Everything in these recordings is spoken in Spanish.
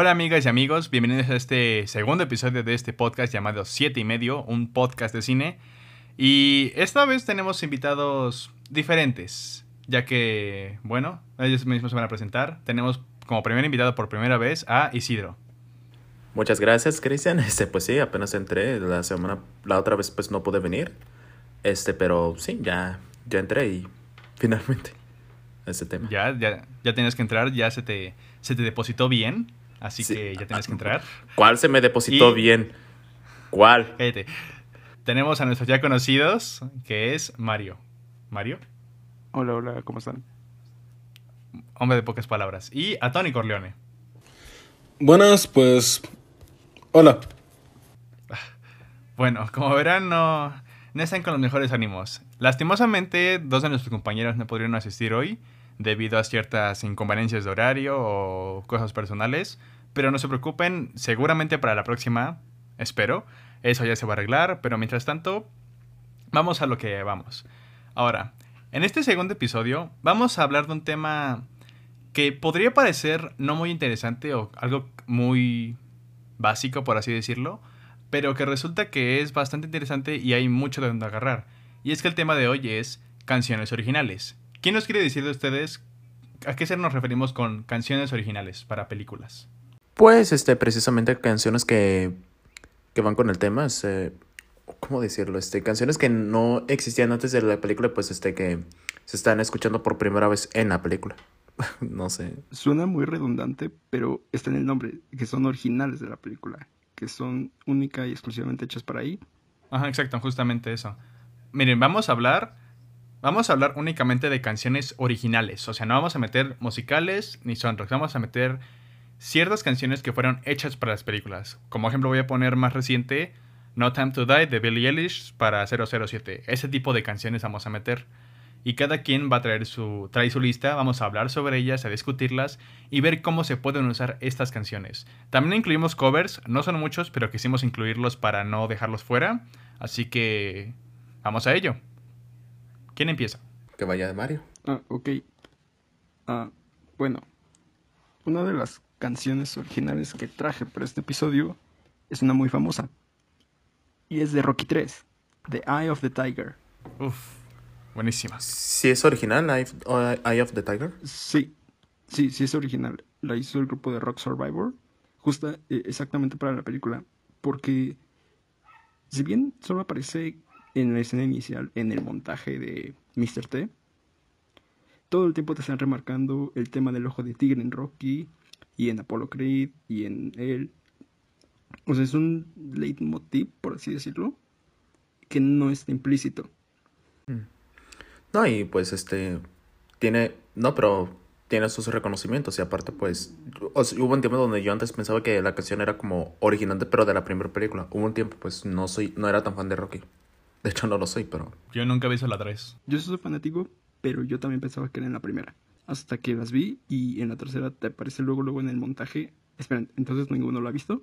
Hola amigas y amigos, bienvenidos a este segundo episodio de este podcast llamado Siete y medio, un podcast de cine. Y esta vez tenemos invitados diferentes, ya que, bueno, ellos mismos se van a presentar. Tenemos como primer invitado por primera vez a Isidro. Muchas gracias, Cristian. Este, pues sí, apenas entré la semana, la otra vez pues no pude venir. Este, pero sí, ya, ya entré y finalmente ese tema. Ya, ya, ya tienes que entrar, ya se te, se te depositó bien, así Sí. que ya tienes que entrar. ¿Cuál se me depositó Y- bien? ¿Cuál? Cállate. Tenemos a nuestros ya conocidos, que es Mario. Mario, Hola, hola, ¿cómo están? hombre de pocas palabras. Y a Tony Corleone. Buenas, pues. Hola. Bueno, como verán, no, no están con los mejores ánimos. Lastimosamente, dos de nuestros compañeros no pudieron asistir hoy debido a ciertas inconveniencias de horario o cosas personales. Pero no se preocupen, seguramente para la próxima, espero, eso ya se va a arreglar. Pero mientras tanto, vamos a lo que vamos. Ahora, en este segundo episodio vamos a hablar de un tema que podría parecer no muy interesante o algo muy básico, por así decirlo, pero que resulta que es bastante interesante y hay mucho de donde agarrar. Y es que el tema de hoy es canciones originales. ¿Quién nos quiere decir de ustedes a qué se nos referimos con canciones originales para películas? Pues, este, precisamente canciones que, que van con el tema. es, eh, ¿Cómo decirlo? Este, canciones que no existían antes de la película, pues, este, que se están escuchando por primera vez en la película. no sé. Suena muy redundante, pero está en el nombre, que son originales de la película, que son única y exclusivamente hechas para ahí. Ajá, exacto, justamente eso. Miren, vamos a hablar. Vamos a hablar únicamente de canciones originales. O sea, no vamos a meter musicales ni soundtracks. Vamos a meter ciertas canciones que fueron hechas para las películas. Como ejemplo, voy a poner más reciente No Time to Die de Billie Eilish para 007. Ese tipo de canciones vamos a meter. Y cada quien va a traer su, trae su lista. Vamos a hablar sobre ellas, a discutirlas y ver cómo se pueden usar estas canciones. También incluimos covers. No son muchos, pero quisimos incluirlos para no dejarlos fuera. Así que vamos a ello. ¿Quién empieza? Que vaya de Mario. Ah, ok. Ah, bueno, una de las canciones originales que traje para este episodio es una muy famosa. Y es de Rocky 3, The Eye of the Tiger. Uf, buenísimas. Si es original, Eye of, o Eye of the Tiger. Sí, sí, sí es original. La hizo el grupo de Rock Survivor, justa eh, exactamente para la película, porque si bien solo aparece en la escena inicial, en el montaje de Mr. T, todo el tiempo te están remarcando el tema del ojo de tigre en Rocky y en Apollo Creed y en él. O sea, es un leitmotiv, por así decirlo, que no está implícito. No, y pues este tiene, no, pero tiene sus reconocimientos y aparte pues o sea, hubo un tiempo donde yo antes pensaba que la canción era como original pero de la primera película. Hubo un tiempo pues no soy no era tan fan de Rocky. De hecho no lo soy, pero Yo nunca he visto la 3. Yo soy fanático, pero yo también pensaba que era en la primera. Hasta que las vi y en la tercera te aparece luego, luego en el montaje. Esperen, entonces ninguno lo ha visto.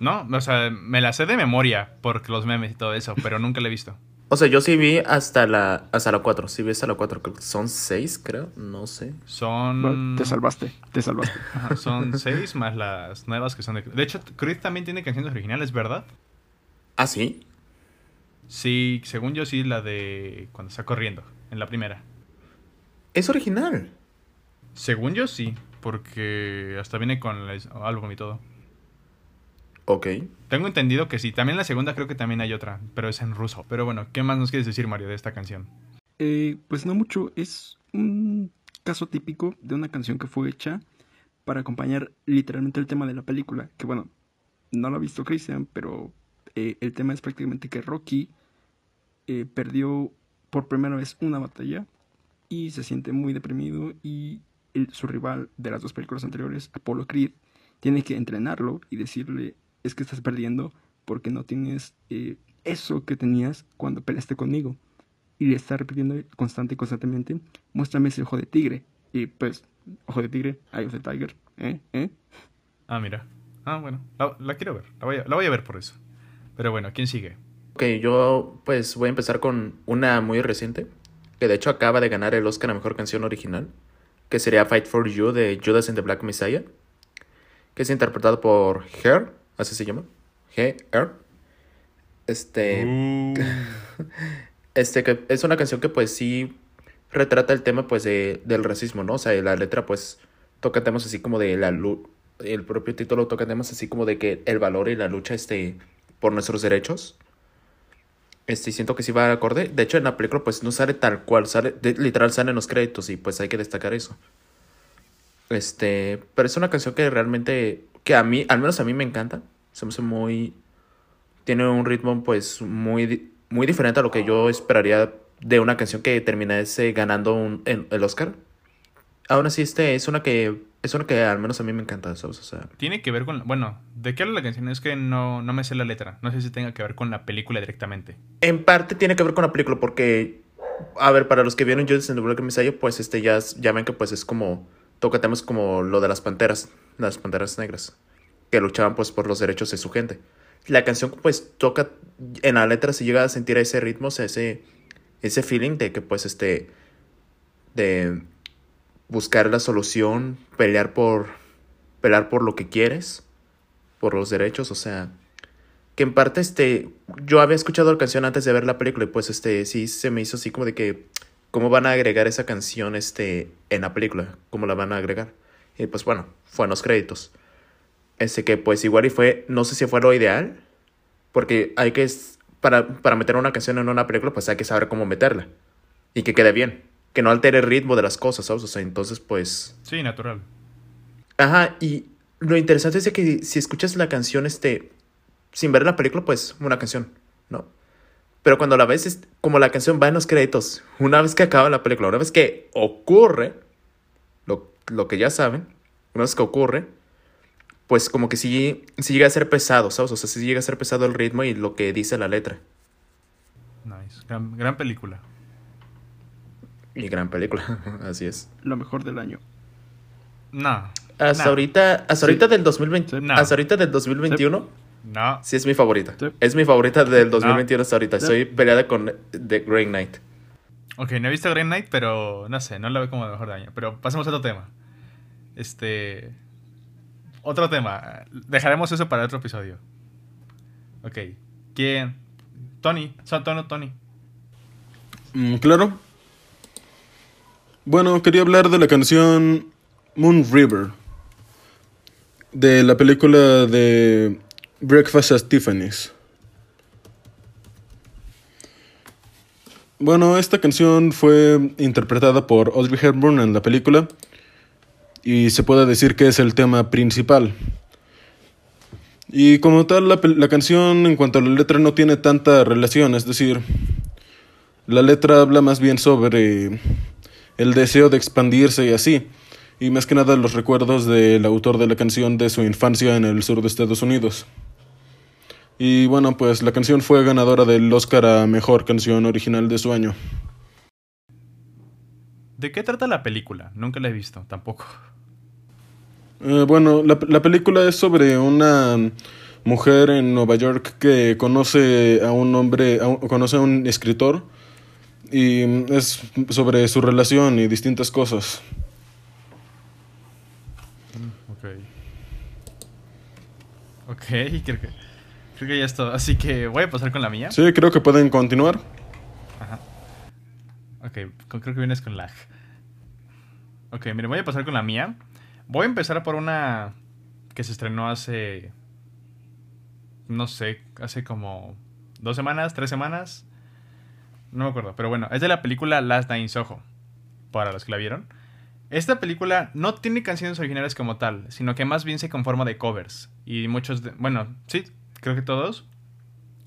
No, o sea, me la sé de memoria por los memes y todo eso, pero nunca la he visto. o sea, yo sí vi hasta la hasta la 4, sí vi hasta la 4, creo que son 6, creo, no sé. Son. Te salvaste, te salvaste. Ajá, son seis más las nuevas que son de. De hecho, Creed también tiene canciones originales, ¿verdad? Ah, sí. Sí, según yo sí, la de cuando está corriendo, en la primera. Es original. Según yo sí, porque hasta viene con el álbum y todo. Ok. Tengo entendido que sí. También la segunda creo que también hay otra, pero es en ruso. Pero bueno, ¿qué más nos quieres decir, Mario, de esta canción? Eh, pues no mucho, es un caso típico de una canción que fue hecha para acompañar literalmente el tema de la película. Que bueno, no lo ha visto Christian, pero eh, el tema es prácticamente que Rocky eh, perdió por primera vez una batalla y se siente muy deprimido y su rival de las dos películas anteriores, Apollo Creed, tiene que entrenarlo y decirle es que estás perdiendo porque no tienes eh, eso que tenías cuando peleaste conmigo y le está repitiendo constante y constantemente, muéstrame ese ojo de tigre. Y pues, ojo de tigre, eye of the tiger, ¿eh? ¿eh? Ah, mira. Ah, bueno. La, la quiero ver. La voy, a, la voy a ver por eso. Pero bueno, ¿quién sigue? Ok, yo pues voy a empezar con una muy reciente, que de hecho acaba de ganar el Oscar a Mejor Canción Original, que sería Fight for You de Judas and the Black Messiah, que es interpretado por Her, así se llama, Her. Este, Uh, este que es una canción que pues sí retrata el tema pues de, del racismo, ¿no? O sea, la letra pues toca temas así como de la luz, el propio título toca temas así como de que el valor y la lucha este por nuestros derechos. Este, siento que sí va acorde. De hecho, en la película pues no sale tal cual, sale, de- literal salen los créditos y pues hay que destacar eso. Este, pero es una canción que realmente, que a mí, al menos a mí me encanta. Se me hace muy, tiene un ritmo pues muy, muy diferente a lo que yo esperaría de una canción que terminase ganando un, el, el Oscar. Aún así, este es una que, es una que al menos a mí me encanta, ¿sabes? O sea, tiene que ver con... Bueno, ¿de qué habla la canción? Es que no, no me sé la letra. No sé si tenga que ver con la película directamente. En parte tiene que ver con la película porque, a ver, para los que vieron Judas and the Black Messiah, pues este ya, ya ven que pues es como, toca temas como lo de las panteras, las panteras negras, que luchaban pues por los derechos de su gente. La canción pues toca, en la letra se llega a sentir ese ritmo, o sea, ese, ese feeling de que pues este, de buscar la solución, pelear por, pelear por lo que quieres, por los derechos, o sea, que en parte este yo había escuchado la canción antes de ver la película y pues este sí se me hizo así como de que cómo van a agregar esa canción este en la película, cómo la van a agregar. Y pues bueno, fue en los créditos. Este que pues igual y fue, no sé si fue lo ideal, porque hay que para para meter una canción en una película pues hay que saber cómo meterla y que quede bien, que no altere el ritmo de las cosas, ¿sabes? O sea, entonces pues Sí, natural. Ajá, y lo interesante es que si escuchas la canción, este, sin ver la película, pues una canción, ¿no? Pero cuando la ves, es como la canción va en los créditos, una vez que acaba la película, una vez que ocurre, lo, lo que ya saben, una vez que ocurre, pues como que sí, sí llega a ser pesado, ¿sabes? O sea, sí llega a ser pesado el ritmo y lo que dice la letra. Nice. Gran, gran película. Y gran película, así es. Lo mejor del año. No. Hasta No. ahorita, hasta Sí. ahorita del 2020, Sí. No. hasta ahorita del 2021, No. Sí, es mi favorita. Sí. Es mi favorita del 2021 hasta ahorita. Estoy peleada con The Green Knight. Ok, no he visto Green Knight, pero no sé, no la veo como el mejor de año. Pero pasemos a otro tema. Este. Otro tema. Dejaremos eso para otro episodio. Ok. ¿Quién? Tony. Son Tono, Tony. Mm, claro. Bueno, quería hablar de la canción Moon River. De la película de Breakfast at Tiffany's. Bueno, esta canción fue interpretada por Audrey Hepburn en la película y se puede decir que es el tema principal. Y como tal, la, la canción en cuanto a la letra no tiene tanta relación, es decir, la letra habla más bien sobre el deseo de expandirse y así, y más que nada los recuerdos del autor de la canción de su infancia en el sur de Estados Unidos. Y bueno, pues la canción fue ganadora del Oscar a Mejor Canción Original de su año. ¿De qué trata la película? Nunca la he visto, tampoco. Eh, bueno, la, la película es sobre una mujer en Nueva York que conoce a un hombre, a un- conoce a un escritor y es sobre su relación y distintas cosas. Ok. Ok, creo que, creo que ya es todo. Así que voy a pasar con la mía. Sí, creo que pueden continuar. Ajá. Ok, creo que vienes con lag. Ok, mire, voy a pasar con la mía. Voy a empezar por una que se estrenó hace. No sé, hace como dos semanas, tres semanas. No me acuerdo, pero bueno, es de la película Last Night in Soho. Para los que la vieron. Esta película no tiene canciones originales como tal, sino que más bien se conforma de covers. Y muchos, de, bueno, sí, creo que todos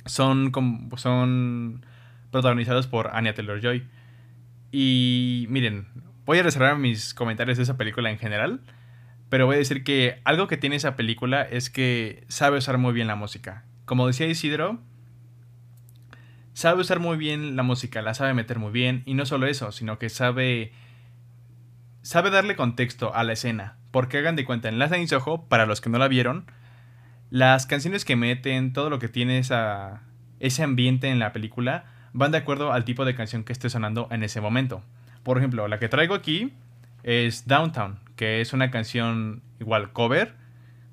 son, son protagonizados por Anya Taylor-Joy. Y miren, voy a reservar mis comentarios de esa película en general, pero voy a decir que algo que tiene esa película es que sabe usar muy bien la música. Como decía Isidro, sabe usar muy bien la música, la sabe meter muy bien, y no solo eso, sino que sabe sabe darle contexto a la escena. Porque hagan de cuenta, en Last Night Soho, para los que no la vieron, las canciones que meten, todo lo que tiene esa, ese ambiente en la película, van de acuerdo al tipo de canción que esté sonando en ese momento. Por ejemplo, la que traigo aquí es Downtown, que es una canción igual cover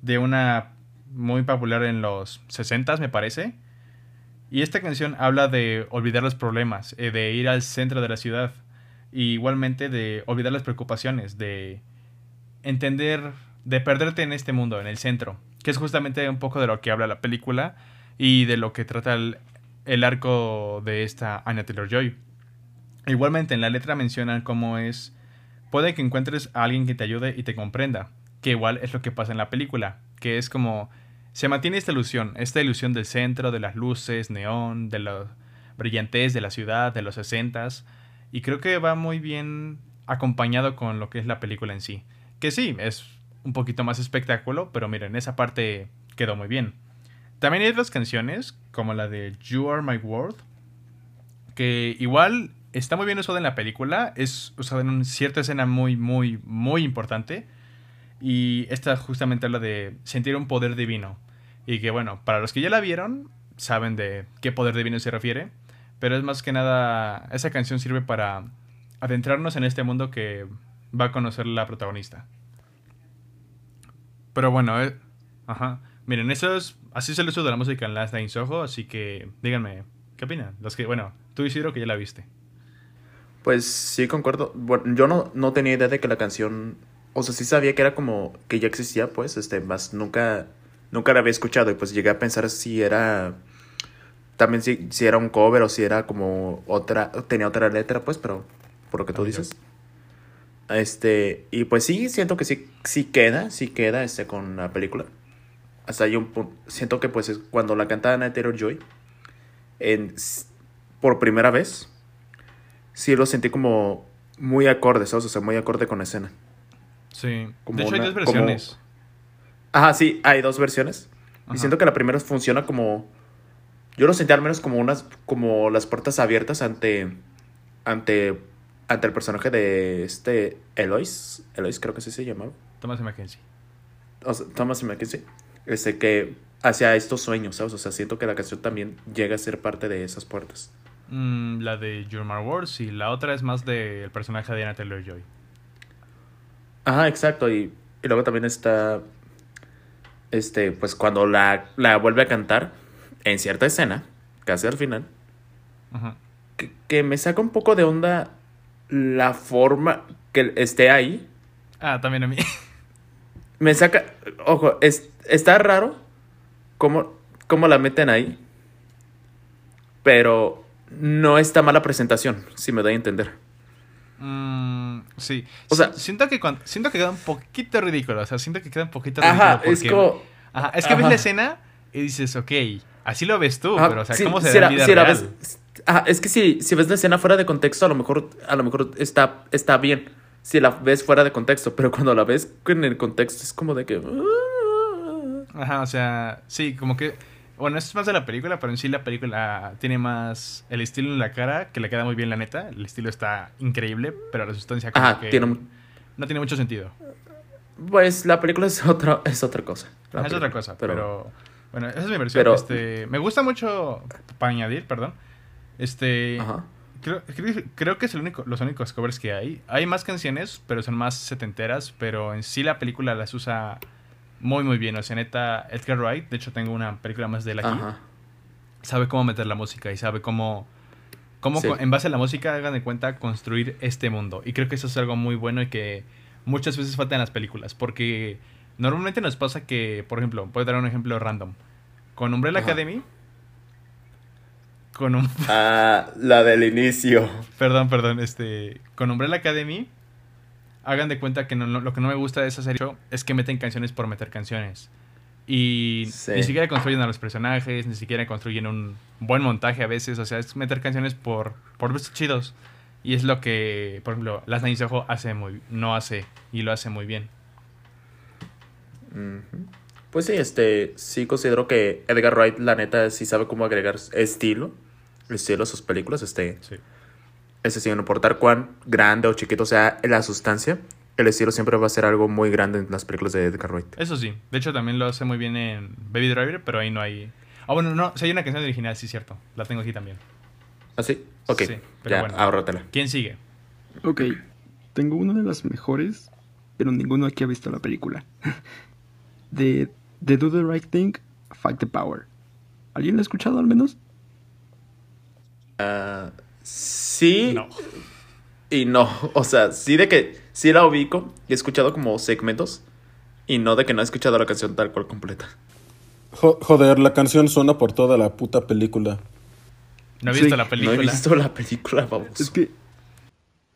de una muy popular en los 60 me parece. Y esta canción habla de olvidar los problemas, eh, de ir al centro de la ciudad. Y igualmente de olvidar las preocupaciones, de entender, de perderte en este mundo, en el centro. Que es justamente un poco de lo que habla la película y de lo que trata el, arco de esta Anya Taylor Joy. Igualmente en la letra mencionan cómo es. Puede que encuentres a alguien que te ayude y te comprenda. Que igual es lo que pasa en la película. Que es como se mantiene esta ilusión, esta ilusión del centro, de las luces, neón, de la brillantez de la ciudad, de los sesentas, y creo que va muy bien acompañado con lo que es la película en sí. Que sí, es un poquito más espectáculo, pero miren, esa parte quedó muy bien. También hay otras canciones, como la de You Are My World, que igual está muy bien usada en la película, es usada en una cierta escena muy, muy, muy importante. Y esta justamente habla de sentir un poder divino. Y que bueno, para los que ya la vieron, saben de qué poder divino se refiere. Pero es más que nada, esa canción sirve para adentrarnos en este mundo que va a conocer la protagonista. Pero bueno, eh, ajá. Miren, eso es, así es el uso de la música en Last Night Soho, así que díganme, ¿qué opinan? Los que, bueno, tú Isidro que ya la viste. Pues sí, concuerdo. Bueno, yo no, no tenía idea de que la canción, o sea, sí sabía que era como que ya existía, pues, este, más nunca nunca la había escuchado y pues llegué a pensar si era también si, si era un cover o si era como otra tenía otra letra pues pero por lo que tú dices. Este y pues sí siento que sí sí queda sí queda este con la película. Hasta hay un punto siento que pues es cuando la canta Anna Joy en por primera vez sí lo sentí como muy acorde ¿sabes? o sea muy acorde con la escena. Sí. De hecho hay dos versiones Ajá, sí, hay dos versiones. Y siento que la primera funciona como. Yo lo sentí al menos como unas. como las puertas abiertas ante. ante. ante el personaje de este. Elois. Elois creo que así se llamaba. Thomas Mackenzie. O sea, Thomas Mackenzie. Este que. hacia estos sueños, ¿sabes? O sea, siento que la canción también llega a ser parte de esas puertas. Mm, la de Your Wars y la otra es más del personaje de Anna Taylor Joy. Ajá, exacto. Y, y luego también está este, pues cuando la, la vuelve a cantar en cierta escena, casi al final, Que, me saca un poco de onda la forma que esté ahí. Ah, también a mí. Me saca, ojo, es, está raro cómo, cómo la meten ahí, pero no está mala presentación, si me doy a entender. Mm, sí. O sea, siento que siento que queda un poquito ridículo. O sea, siento que queda un poquito ridículo. es como. Ajá, es que ves la escena y dices, ok, así lo ves tú, pero o sea, ¿cómo se ve si es que si, si ves la escena fuera de contexto, a lo mejor, a lo mejor está, está bien. Si la ves fuera de contexto, pero cuando la ves en el contexto es como de que. Ajá, o sea, sí, como que bueno, esto es más de la película, pero en sí la película tiene más el estilo en la cara, que le queda muy bien la neta. El estilo está increíble, pero la sustancia como que no tiene mucho sentido. Pues la película es otra, es otra cosa. es otra cosa, pero, bueno, esa es mi versión. este, me gusta mucho, para añadir, perdón, este, Creo, creo, que es el único, los únicos covers que hay. Hay más canciones, pero son más setenteras, pero en sí la película las usa muy, muy bien. O sea, neta, Edgar Wright, de hecho tengo una película más de él aquí. Sabe cómo meter la música y sabe cómo, cómo en base a la música, hagan de cuenta, construir este mundo. Y creo que eso es algo muy bueno y que muchas veces falta en las películas. Porque normalmente nos pasa que, por ejemplo, puedo dar un ejemplo random. Con Umbrella Academy. Con un... Ah, la del inicio. Perdón, perdón. Este, con Umbrella Academy hagan de cuenta que lo que no me gusta de esa serie es que meten canciones por meter canciones. Y ni siquiera construyen a los personajes, ni siquiera construyen un buen montaje a veces. O sea, es meter canciones por, por chidos. Y es lo que, por ejemplo, Las Niñas Ojo hace muy, no hace y lo hace muy bien. Pues sí, este, sí considero que Edgar Wright, la neta, sí sabe cómo agregar estilo, estilo a sus películas. Este, sí ese sin importar cuán grande o chiquito sea la sustancia, el estilo siempre va a ser algo muy grande en las películas de Edgar Wright. Eso sí, de hecho también lo hace muy bien en Baby Driver, pero ahí no hay... Ah, bueno, no, si hay una canción original, sí, cierto. La tengo aquí también. ¿Ah, sí? Ok, sí, pero ya, bueno. ahórratela. ¿Quién sigue? Ok, tengo una de las mejores, pero ninguno aquí ha visto la película. de, de Do the Right Thing, Fight the Power. ¿Alguien lo ha escuchado al menos? Ah, sí No. y no. O sea, sí de que sí la ubico y he escuchado como segmentos y no de que no he escuchado la canción tal cual completa. Jo- joder, la canción suena por toda la puta película. No he visto Sí, la No película. he visto la película, vamos. Es que,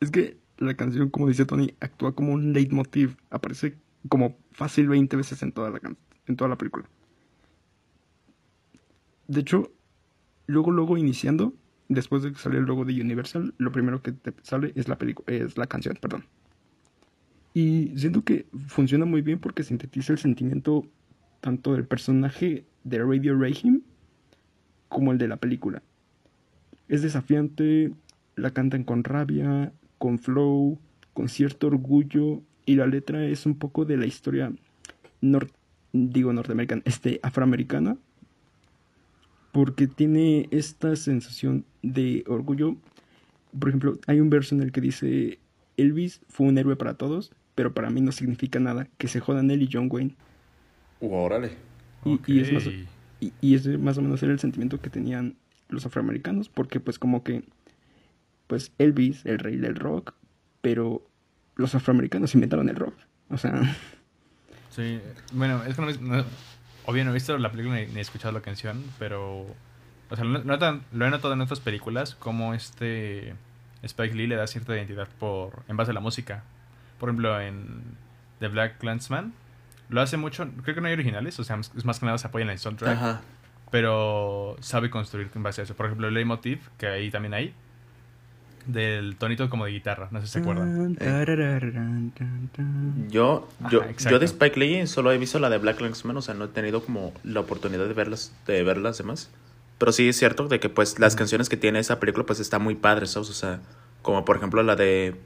es que la canción, como dice Tony, actúa como un leitmotiv. Aparece como fácil 20 veces en toda la, en toda la película. De hecho, luego, luego iniciando, después de que sale el logo de Universal, lo primero que te sale es la es la canción, perdón. Y siento que funciona muy bien porque sintetiza el sentimiento tanto del personaje de Radio Rahim como el de la película. Es desafiante, la cantan con rabia, con flow, con cierto orgullo y la letra es un poco de la historia nor- digo norteamericana, este afroamericana porque tiene esta sensación de orgullo. Por ejemplo, hay un verso en el que dice Elvis fue un héroe para todos, pero para mí no significa nada, que se jodan él y John Wayne. Órale. Y, y es más, y, y ese más o menos era el sentimiento que tenían los afroamericanos, porque pues como que, pues Elvis, el rey del rock, pero los afroamericanos inventaron el rock. O sea, Sí, bueno, es que no- obvio no he visto la película ni, ni he escuchado la canción, pero o sea, lo, notan- lo he notado en otras películas como este Spike Lee le da cierta identidad por en base a la música. Por ejemplo, en The Black Clansman lo hace mucho, creo que no hay originales, o sea, es más que nada se apoya en el soundtrack, Ajá. pero sabe construir en base a eso. Por ejemplo, el Leitmotiv, que ahí también hay, del tonito como de guitarra, no sé si se acuerdan. Yo, Ajá, yo, exacto. yo de Spike Lee solo he visto la de Black Landsman, o sea, no he tenido como la oportunidad de verlas, de ver las demás. Pero sí es cierto de que pues las canciones que tiene esa película pues está muy padres, ¿sabes? O sea, como por ejemplo la de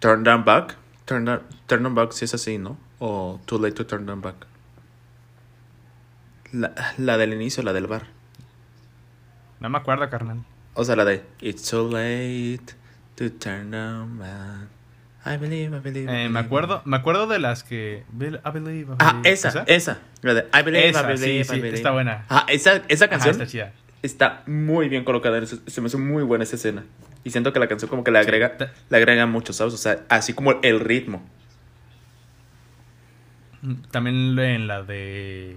Turn Down Back. Turn Down, Turn Down Back sí es así, ¿no? O Too Late to Turn Down Back. La, la del inicio, la del bar. No me acuerdo, carnal. O sea, la de It's too late to turn down back. I believe, I believe. I Eh, me acuerdo, me acuerdo de las que I believe, I Ah, believe. esa, esa. La de I believe, Esa, I believe, sí, I sí, believe. está buena. Ah, esa, esa Ajá, canción está chida. está muy bien colocada. Se, me hace muy buena esa escena. Y siento que la canción como que le agrega, ta- le agrega mucho, ¿sabes? O sea, así como el ritmo. Mm, También en la de.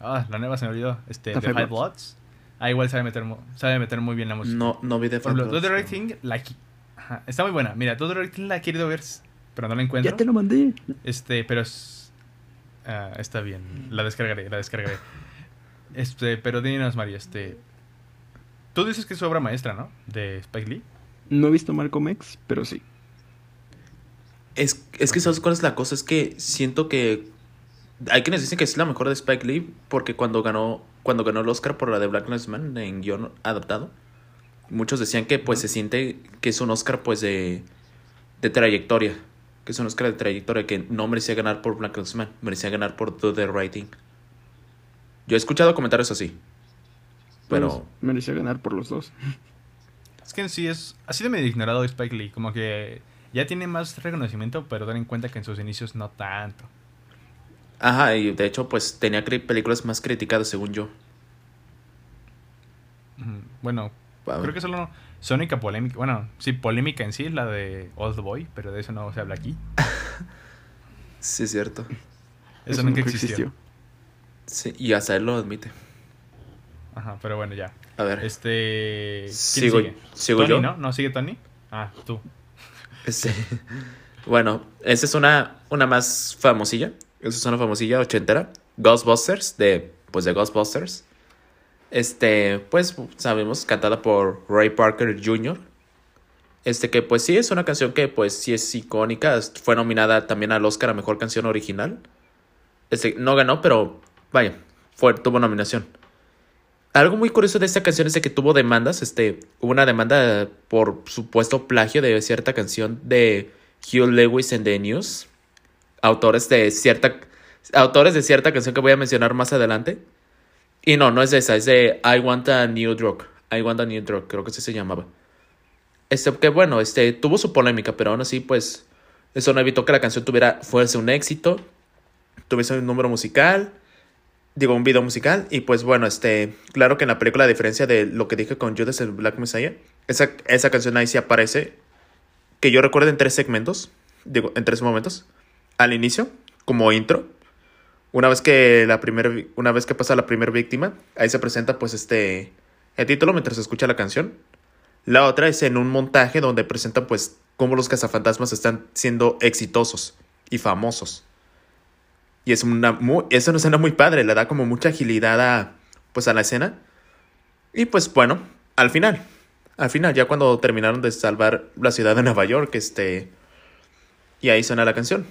Ah, la nueva se me olvidó. Este, The Five Bloods. Ah, igual sabe meter, sabe meter muy bien la música. No, no vi de Por ejemplo, Do the Right Thing, la qui- Ajá, está muy buena. Mira, Do the Right Thing la he querido ver, pero no la encuentro. ya te lo mandé. Este, pero es. ah, está bien. La descargaré, la descargaré. Este, pero dinos, María, este. Tú dices que es su obra maestra, ¿no? De Spike Lee. No he visto Malcolm X, pero sí. Es, es que, ¿sabes cuál es la cosa? Es que siento que. Hay quienes dicen que es la mejor de Spike Lee porque cuando ganó, cuando ganó el Oscar por la de Black Lives Matter en guion adaptado, muchos decían que pues se siente que es un Oscar pues de, de trayectoria. Que es un Oscar de trayectoria que no merecía ganar por Black Lives Matter, merecía ganar por Do the Right Thing. Yo he escuchado comentarios así. Pero. Pues, merecía ganar por los dos. Es que en sí es. Ha sido medio ignorado Spike Lee. Como que ya tiene más reconocimiento, pero ten en cuenta que en sus inicios no tanto. Ajá, y de hecho, pues tenía películas más criticadas según yo. Bueno, creo que solo Sónica polémica. Bueno, sí, polémica en sí es la de Old Boy, pero de eso no se habla aquí. Sí, es cierto. Eso, nunca existió. Sí, y hasta él lo admite. Ajá, pero bueno, ya. A ver. Este. ¿quién Sigo- sigue? sigo Tony, yo. ¿no? ¿No sigue Tony? Ah, tú. Este, bueno, esa es una, una más famosilla. Esa es una famosilla ochentera. Ghostbusters, de, pues de Ghostbusters. Este, pues sabemos, cantada por Ray Parker Jr. Este que pues sí es una canción que pues sí es icónica. Fue nominada también al Oscar a Mejor Canción Original. Este, no ganó, pero vaya, fue, tuvo nominación. Algo muy curioso de esta canción es de que tuvo demandas. Este, hubo una demanda por supuesto plagio de cierta canción de Hugh Lewis en The News. Autores de cierta. Autores de cierta canción que voy a mencionar más adelante. Y no, no es de esa, es de I Want a New Drug. I Want a New Drug, creo que así se llamaba. Este, que bueno, este, tuvo su polémica, pero aún así, pues, eso no evitó que la canción tuviera, fuese un éxito. tuviese un número musical, digo, un video musical. Y pues bueno, este, claro que en la película, a diferencia de lo que dije con Judas el Black Messiah, esa, esa canción ahí sí aparece, que yo recuerdo en tres segmentos, digo, en tres momentos. Al inicio, como intro. Una vez que la primera, una vez que pasa la primera víctima, ahí se presenta pues este, el título mientras se escucha la canción. La otra es en un montaje donde presenta pues cómo los cazafantasmas están siendo exitosos y famosos. Y es una, muy, es una escena muy padre, le da como mucha agilidad a, pues, a la escena. Y pues bueno, al final, al final, ya cuando terminaron de salvar la ciudad de Nueva York, este... Y ahí suena la canción.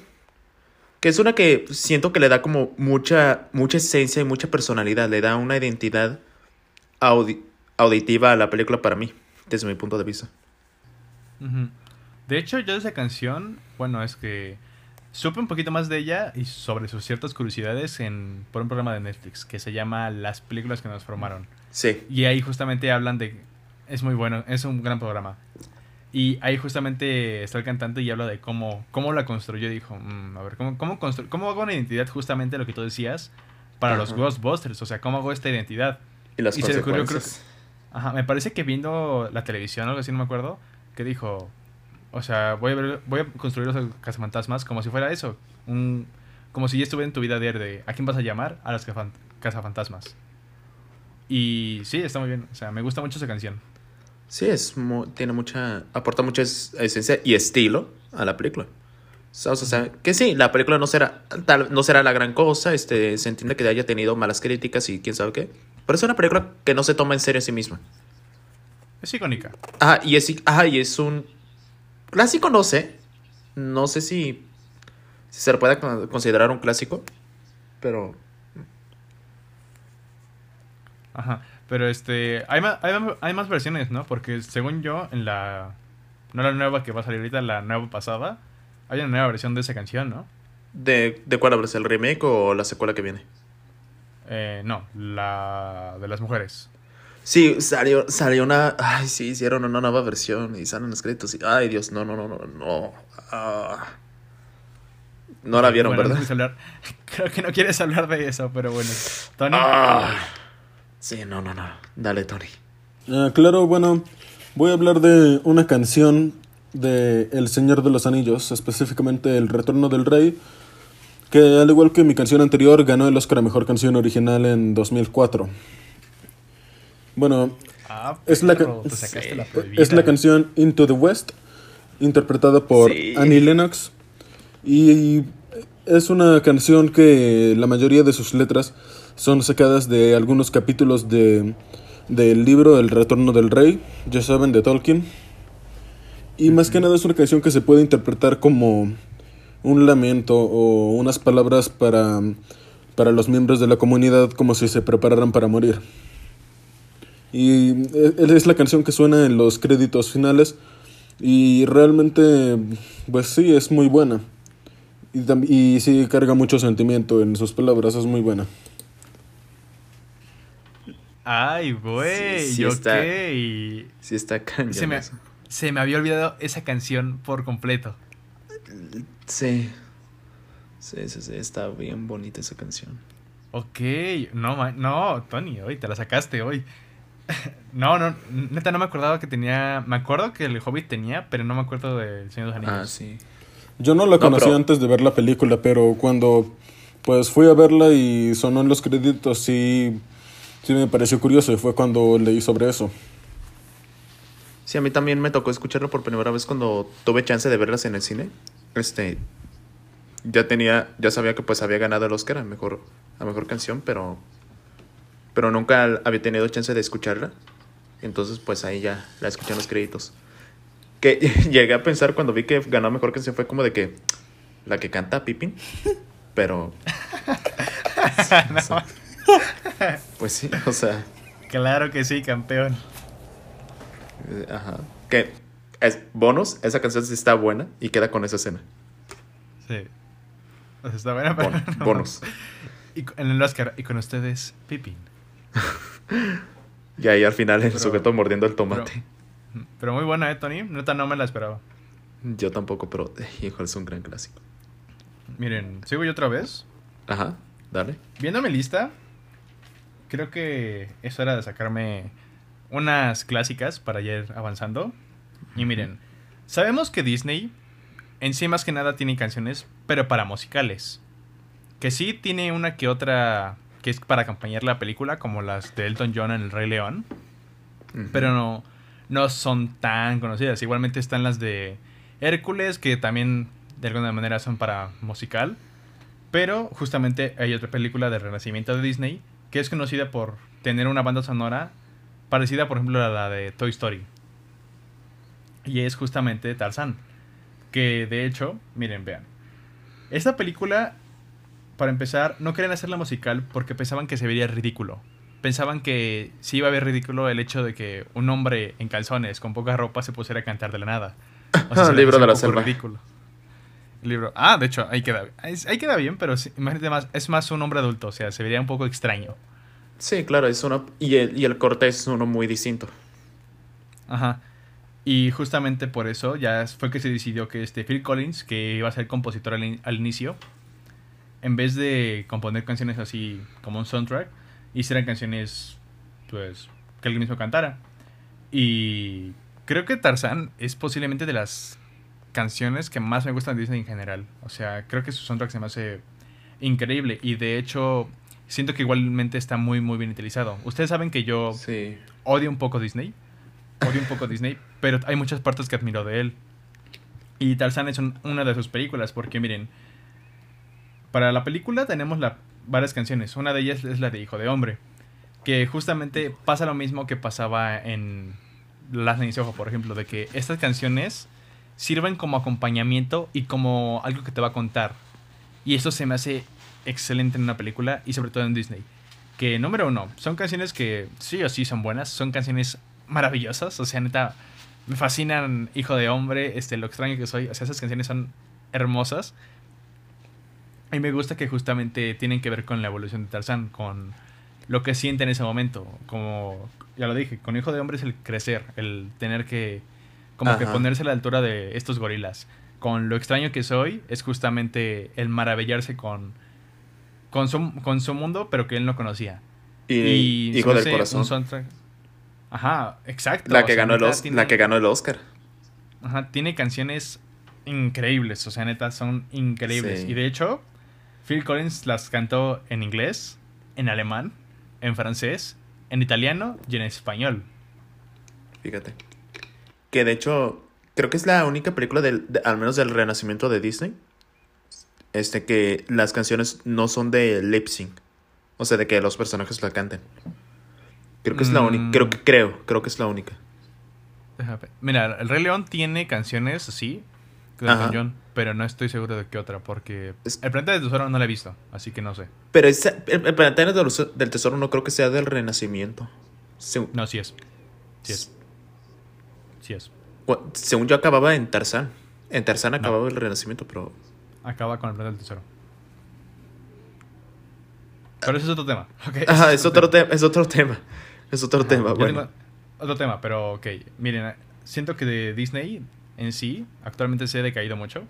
Que es una que siento que le da como mucha, mucha esencia y mucha personalidad, le da una identidad auditiva a la película para mí, desde mi punto de vista. De hecho, yo de esa canción, bueno, es que Supe un poquito más de ella y sobre sus ciertas curiosidades en, por un programa de Netflix que se llama Las películas que nos formaron. Sí. Y ahí justamente hablan de... Es muy bueno, es un gran programa. Y ahí justamente está el cantante y habla de cómo, cómo la construyó. Dijo, mm, a ver, ¿cómo, cómo, ¿cómo hago una identidad justamente lo que tú decías para los Ghostbusters? O sea, ¿cómo hago esta identidad? Y las y se ocurrió, creo Ajá, me parece que viendo la televisión o algo así, no me acuerdo, que dijo, o sea, voy a, ver, voy a construir los cazafantasmas como si fuera eso. Un, como si ya estuviera en tu vida diaria de ¿a quién vas a llamar? A los cazafantasmas. Y sí, está muy bien. O sea, me gusta mucho esa canción. Sí, es tiene mucha. aporta mucha esencia y estilo a la película. O sea, que sí, la película no será, tal, no será la gran cosa. Este, se entiende que haya tenido malas críticas y quién sabe qué. Pero es una película que no se toma en serio a sí misma. Es icónica. Ah, y es, ah, y es un Clásico no sé. No sé si, se le puede considerar un clásico. Pero. Ajá. Pero este. Hay más, hay, más versiones, ¿no? Porque según yo, en la. No la nueva que va a salir ahorita, la nueva pasada. Hay una nueva versión de esa canción, ¿no? ¿De, de cuál hablas? ¿El remake o la secuela que viene? Eh, no, la de las mujeres. Sí, salió, salió una. Ay, sí, hicieron una nueva versión y salen escritos. Y, ay, Dios, no, no, no, no, no. Ah. No la vieron, ¿verdad? creo que no quieres hablar de eso, pero bueno. Tony. Ah. Sí, no, no, no. Dale, Tony. Ah, claro, bueno. Voy a hablar de una canción de El Señor de los Anillos, específicamente El Retorno del Rey, que al igual que mi canción anterior ganó el Oscar a Mejor Canción Original en 2004. Bueno, ah, es, la es la canción Into the West, interpretada por Annie Lennox. Y es una canción que la mayoría de sus letras son sacadas de algunos capítulos de, del libro El Retorno del Rey, ya saben, de Tolkien. Y más que nada es una canción que se puede interpretar como un lamento o unas palabras para, para los miembros de la comunidad como si se prepararan para morir. Y e, es la canción que suena en los créditos finales. Y realmente, pues sí, es muy buena. Y, y sí carga mucho sentimiento en sus palabras, es muy buena. Ay, güey, sí, está, y... Sí está se me, se me había olvidado esa canción por completo. Sí. Sí, sí, sí, está bien bonita esa canción. Ok, no, no, Tony, hoy te la sacaste hoy. No, no, neta no me acordaba que tenía. Me acuerdo que el Hobbit tenía, pero no me acuerdo del Señor de los Anillos. Ah, sí. Yo no la conocí antes de ver la película, pero cuando pues fui a verla y sonó en los créditos, sí, sí me pareció curioso y fue cuando leí sobre eso. Sí, a mí también me tocó escucharlo por primera vez cuando tuve chance de verlas en el cine. Este, ya tenía, ya sabía que pues había ganado el Oscar a mejor, a mejor canción, pero pero nunca había tenido chance de escucharla. Entonces, pues ahí ya la escuché en los créditos. Que llegué a pensar cuando vi que ganó mejor se fue como de que la que canta Pippin. Pero. pues sí, o sea. Claro que sí, campeón. Eh, ajá. Que es bonus, esa canción sí está buena y queda con esa escena. Sí. O sea, está buena, pero. bonus. Y en el Oscar, y con ustedes, Pippin. y ahí al final el sujeto mordiendo el tomate. Pero, muy buena, ¿eh, Tony? Neta, no me la esperaba. Yo tampoco, pero hijo, es un gran clásico. Miren, ¿sigo yo otra vez? Ajá, dale. Viendo mi lista, creo que es hora de sacarme unas clásicas para ir avanzando. Y miren, sabemos que Disney en sí más que nada tiene canciones, pero para musicales. Que sí tiene una que otra que es para acompañar la película, como las de Elton John en El Rey León. Pero no, no son tan conocidas. Igualmente están las de Hércules, que también de alguna manera son para musical. Pero justamente hay otra película de renacimiento de Disney que es conocida por tener una banda sonora parecida, por ejemplo, a la de Toy Story. Y es justamente Tarzán. Que de hecho, miren, vean. Esta película, para empezar, no querían hacerla musical porque pensaban que se vería ridículo. Pensaban que sí iba a ver ridículo el hecho de que un hombre en calzones con poca ropa se pusiera a cantar de la nada. O sea, se libro de la selva. ridículo. El libro. Ah, de hecho, ahí queda, ahí, ahí queda bien, pero sí, imagínate más, es más un hombre adulto, o sea, se vería un poco extraño. Sí, claro, es uno. Y el, y el corte es uno muy distinto. Ajá. Y justamente por eso ya fue que se decidió que este Phil Collins, que iba a ser compositor al, in- al inicio, en vez de componer canciones así como un soundtrack, hicieran canciones, pues, que él mismo cantara. Y creo que Tarzán es posiblemente de las canciones que más me gustan de Disney en general. O sea, creo que su soundtrack se me hace increíble. Y de hecho, siento que igualmente está muy, muy bien utilizado. Ustedes saben que yo Sí. odio un poco Disney. Odio un poco Disney, pero hay muchas partes que admiro de él. Y Tarzán es un- una de sus películas, porque miren, para la película tenemos la, varias canciones. Una de ellas es la de Hijo de Hombre, que justamente pasa lo mismo que pasaba en Las Niñas Ojo, por ejemplo, de que estas canciones sirven como acompañamiento y como algo que te va a contar. Y eso se me hace excelente en una película y sobre todo en Disney. Que número uno, son canciones que sí o sí son buenas, son canciones maravillosas, o sea, neta, me fascinan Hijo de Hombre, este, lo extraño que soy, o sea, esas canciones son hermosas. Y me gusta que justamente tienen que ver con la evolución de Tarzán, con lo que siente en ese momento. Como ya lo dije, con Hijo de Hombre es el crecer, el tener que, como que ponerse a la altura de estos gorilas. Con lo extraño que soy es justamente el maravillarse con, con, su, con su mundo, pero que él no conocía. Y, del hace Corazón. un soundtrack- Ajá, exacto. La o que, sea, ganó el neta, Os- tiene- la que ganó el Oscar. Ajá, tiene canciones increíbles, o sea, neta, son increíbles. Sí. Y de hecho, Phil Collins las cantó en inglés, en alemán, en francés, en italiano y en español. Fíjate. Que de hecho, creo que es la única película del, de- al menos del renacimiento de Disney. Este que las canciones no son de lip sync. O sea, de que los personajes la canten. Creo que es la Mm. única. Creo que creo, creo que es la única. Mira, El Rey León tiene canciones así, John, pero no estoy seguro de qué otra, porque Es- El Planeta del Tesoro no la he visto, así que no sé. Pero esa, el, el planeta del, tesoro no creo que sea del renacimiento. No, sí es. Sí es. Sí es. según yo acababa en Tarzán. En Tarzán acababa el renacimiento, pero Acaba con El Planeta del Tesoro. Pero ese es otro tema. ok, ese Ajá, es es otro, tema es otro tema. Es otro Ajá, tema, bueno. otro tema, pero ok. Miren, siento que de Disney en sí actualmente se ha decaído mucho.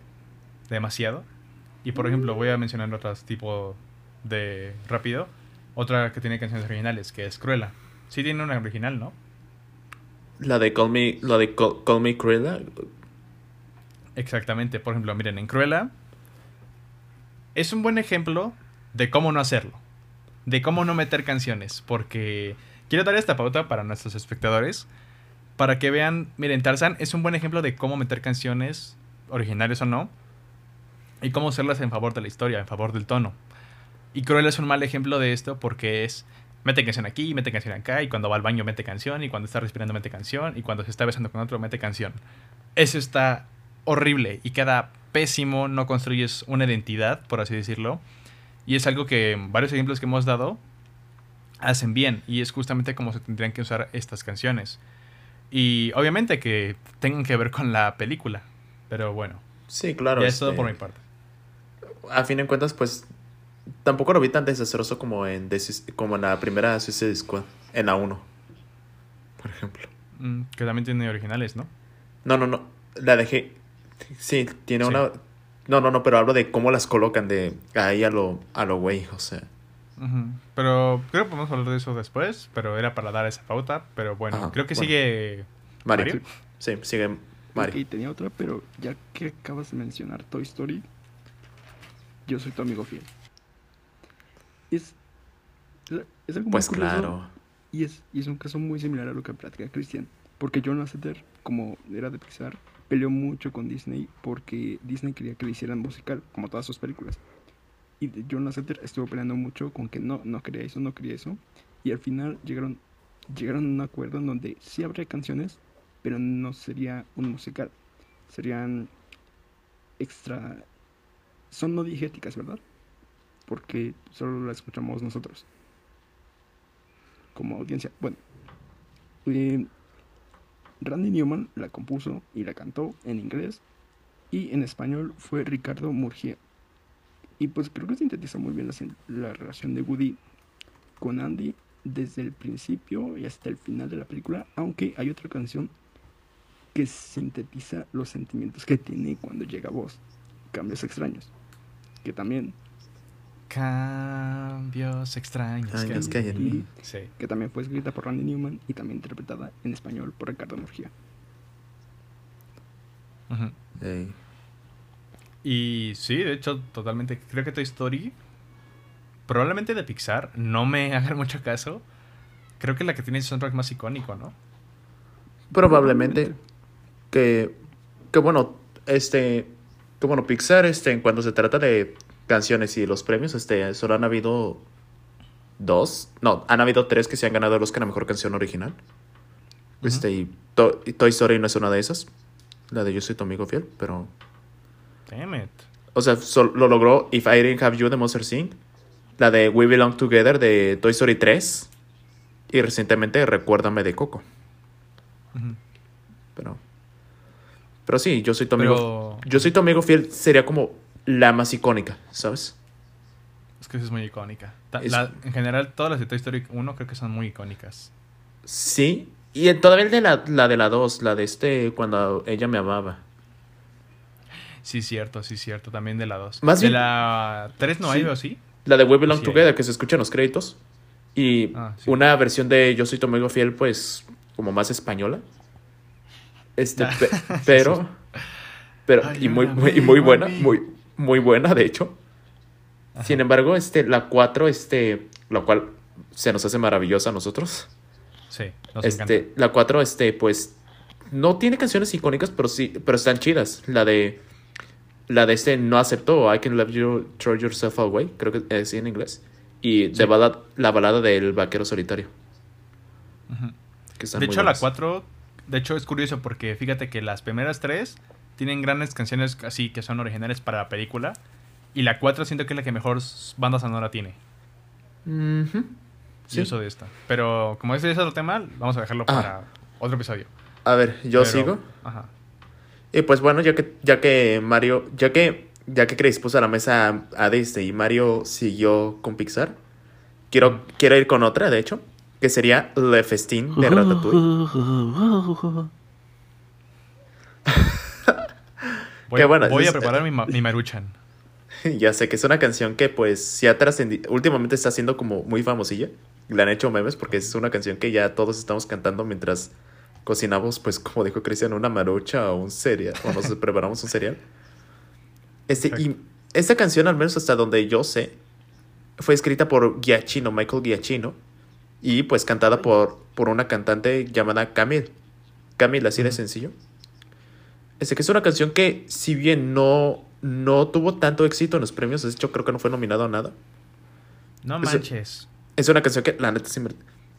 Demasiado. Y por ejemplo, voy a mencionar otras tipo de rápido. Otra que tiene canciones originales, que es Cruella. Sí tiene una original, ¿no? La de Call Me, la de Call, Call Me Cruella. Exactamente. Por ejemplo, miren, en Cruella es un buen ejemplo de cómo no hacerlo. De cómo no meter canciones. Porque quiero dar esta pauta para nuestros espectadores. Para que vean, miren, Tarzan es un buen ejemplo de cómo meter canciones, originales o no. Y cómo hacerlas en favor de la historia, en favor del tono. Y Cruella es un mal ejemplo de esto porque es... Mete canción aquí, mete canción acá, y cuando va al baño mete canción, y cuando está respirando mete canción, y cuando se está besando con otro mete canción. Eso está horrible y queda pésimo, no construyes una identidad, por así decirlo. Y es algo que varios ejemplos que hemos dado hacen bien y es justamente como se tendrían que usar estas canciones. Y obviamente que tengan que ver con la película, pero bueno, Sí, claro. ya es todo este, por mi parte. A fin de cuentas, pues. Tampoco lo vi tan desastroso como en, Desis- como en la primera Suicide Squad. En la 1. Por ejemplo. Mm, que también tiene originales, ¿no? No, no, no. La dejé. Sí, tiene Sí. una. No, no, no, pero hablo de cómo las colocan de ahí a lo, a lo güey, o sea. Pero creo que podemos hablar de eso después, pero era para dar esa pauta. Pero bueno, Ajá, creo que bueno. sigue Mario. Mario. Sí, sigue Mario. Ok, tenía otra, pero ya que acabas de mencionar Toy Story, yo soy tu amigo fiel. Es, es algo muy Pues curioso claro. Y es, y es un caso muy similar a lo que platica Cristian. Porque John Lasseter, como era de Pixar, peleó mucho con Disney porque Disney quería que le hicieran musical, como todas sus películas. Y John Lasseter estuvo peleando mucho con que no, no quería eso, no quería eso. Y al final llegaron, llegaron a un acuerdo en donde sí habría canciones, pero no sería un musical. Serían extra... Son no diegéticas, ¿verdad? Porque solo las escuchamos nosotros como audiencia. Bueno, eh, Randy Newman la compuso y la cantó en inglés y en español fue Ricardo Murgia. Y pues creo que sintetiza muy bien la, la relación de Woody con Andy desde el principio y hasta el final de la película, aunque hay otra canción que sintetiza los sentimientos que tiene cuando llega a voz, Cambios Extraños, que también cambios extraños. Que hay en mí. Sí. que también fue escrita por Randy Newman y también interpretada en español por Ricardo Murgia. Y sí, de hecho, totalmente. Creo que Toy Story, probablemente de Pixar, no me hagan mucho caso. Creo que la que tiene el soundtrack más icónico, ¿no? Probablemente que, que bueno, este, que bueno, Pixar, este, en cuando se trata de canciones y los premios, este, solo han habido dos, no, han habido tres que se han ganado el Oscar a Mejor Canción Original. Este, y, To- y Toy Story no es una de esas, la de Yo Soy Tu Amigo Fiel, pero, Damn it. o sea, lo logró If I Didn't Have You de Monster Inc., la de We Belong Together de Toy Story 3, y recientemente Recuérdame de Coco. Pero. Pero sí, yo soy tu amigo. Pero Yo soy tu amigo fiel sería como la más icónica, ¿sabes? es que sí es muy icónica. Ta- Es- la- en general, todas las de Toy Story 1 creo que son muy icónicas. Sí. Y todavía el de la, la de la 2, la de este, cuando ella me amaba. Sí, cierto, sí, cierto. También de la 2. Más de bien- la 3 no Sí. hay, ¿o sí? La de We Belong Sí, Together, que se escucha en los créditos. Y Ah, sí. una versión de Yo soy tu amigo fiel, pues, como más española. Este, pe- pero. Pero, y muy, muy- y muy buena, muy, muy buena, de hecho. Sin embargo, este, la 4, este, lo cual se nos hace maravillosa a nosotros. Sí, nos encanta. Este, la 4, este, pues, no tiene canciones icónicas, pero sí, pero están chidas. La de, la de este, no aceptó, I Can Love You, Throw Yourself Away, creo que es en inglés. Y de Sí. balad- la balada del vaquero solitario. Que De hecho, la buenas. 4, de hecho es curioso porque fíjate que las primeras tres tienen grandes canciones así que son originales para la película. Y la 4 siento que es la que mejor banda sonora tiene. Sí. uso de esta. Pero como ese es otro tema, vamos a dejarlo Ah. para otro episodio. A ver, yo Pero- sigo. Ajá. Y pues bueno, ya que, ya que Mario, ya que, ya que Chris puso a la mesa a, a Disney y Mario siguió con Pixar, quiero, quiero ir con otra, de hecho, que sería Le Festin de Ratatouille. Voy, bueno, voy a preparar mi, ma- mi maruchan. ya sé que es una canción que pues sí ha trascendido, últimamente está siendo como muy famosilla. Le han hecho memes porque es una canción que ya todos estamos cantando mientras cocinamos, pues como dijo Cristian, una marucha o un cereal, o nos preparamos un cereal. Este, y esta canción, al menos hasta donde yo sé, fue escrita por Giacchino, Michael Giacchino, y pues cantada por, por una cantante llamada Camille. Camille, así de sencillo. Este que es una canción que, si bien no, no tuvo tanto éxito en los premios, de hecho creo que no fue nominado a nada. No manches. Es una canción que, la neta, sí me-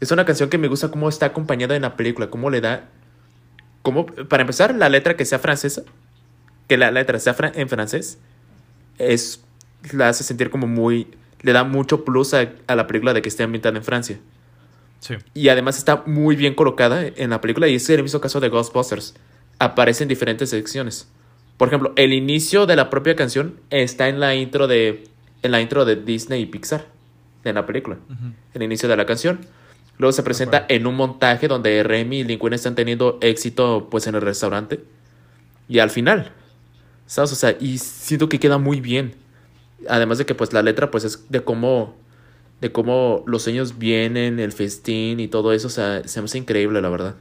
es una canción que me gusta cómo está acompañada en la película, cómo le da, cómo, para empezar, la letra que sea francesa, que la letra sea fra- en francés, es, la hace sentir como muy, le da mucho plus a, a la película de que esté ambientada en Francia. Sí. Y además está muy bien colocada en la película y es el mismo caso de Ghostbusters. Aparece en diferentes secciones. Por ejemplo, el inicio de la propia canción está en la intro de en la intro de Disney y Pixar en la película. Ujú. El inicio de la canción. Luego se presenta acuerdo. en un montaje donde Remy y Lincoln están teniendo éxito pues en el restaurante. Y al final, ¿Sabes? O sea, y siento que queda muy bien. Además de que pues la letra pues es de cómo de cómo los sueños vienen, el festín y todo eso, o sea, se me hace increíble, la verdad.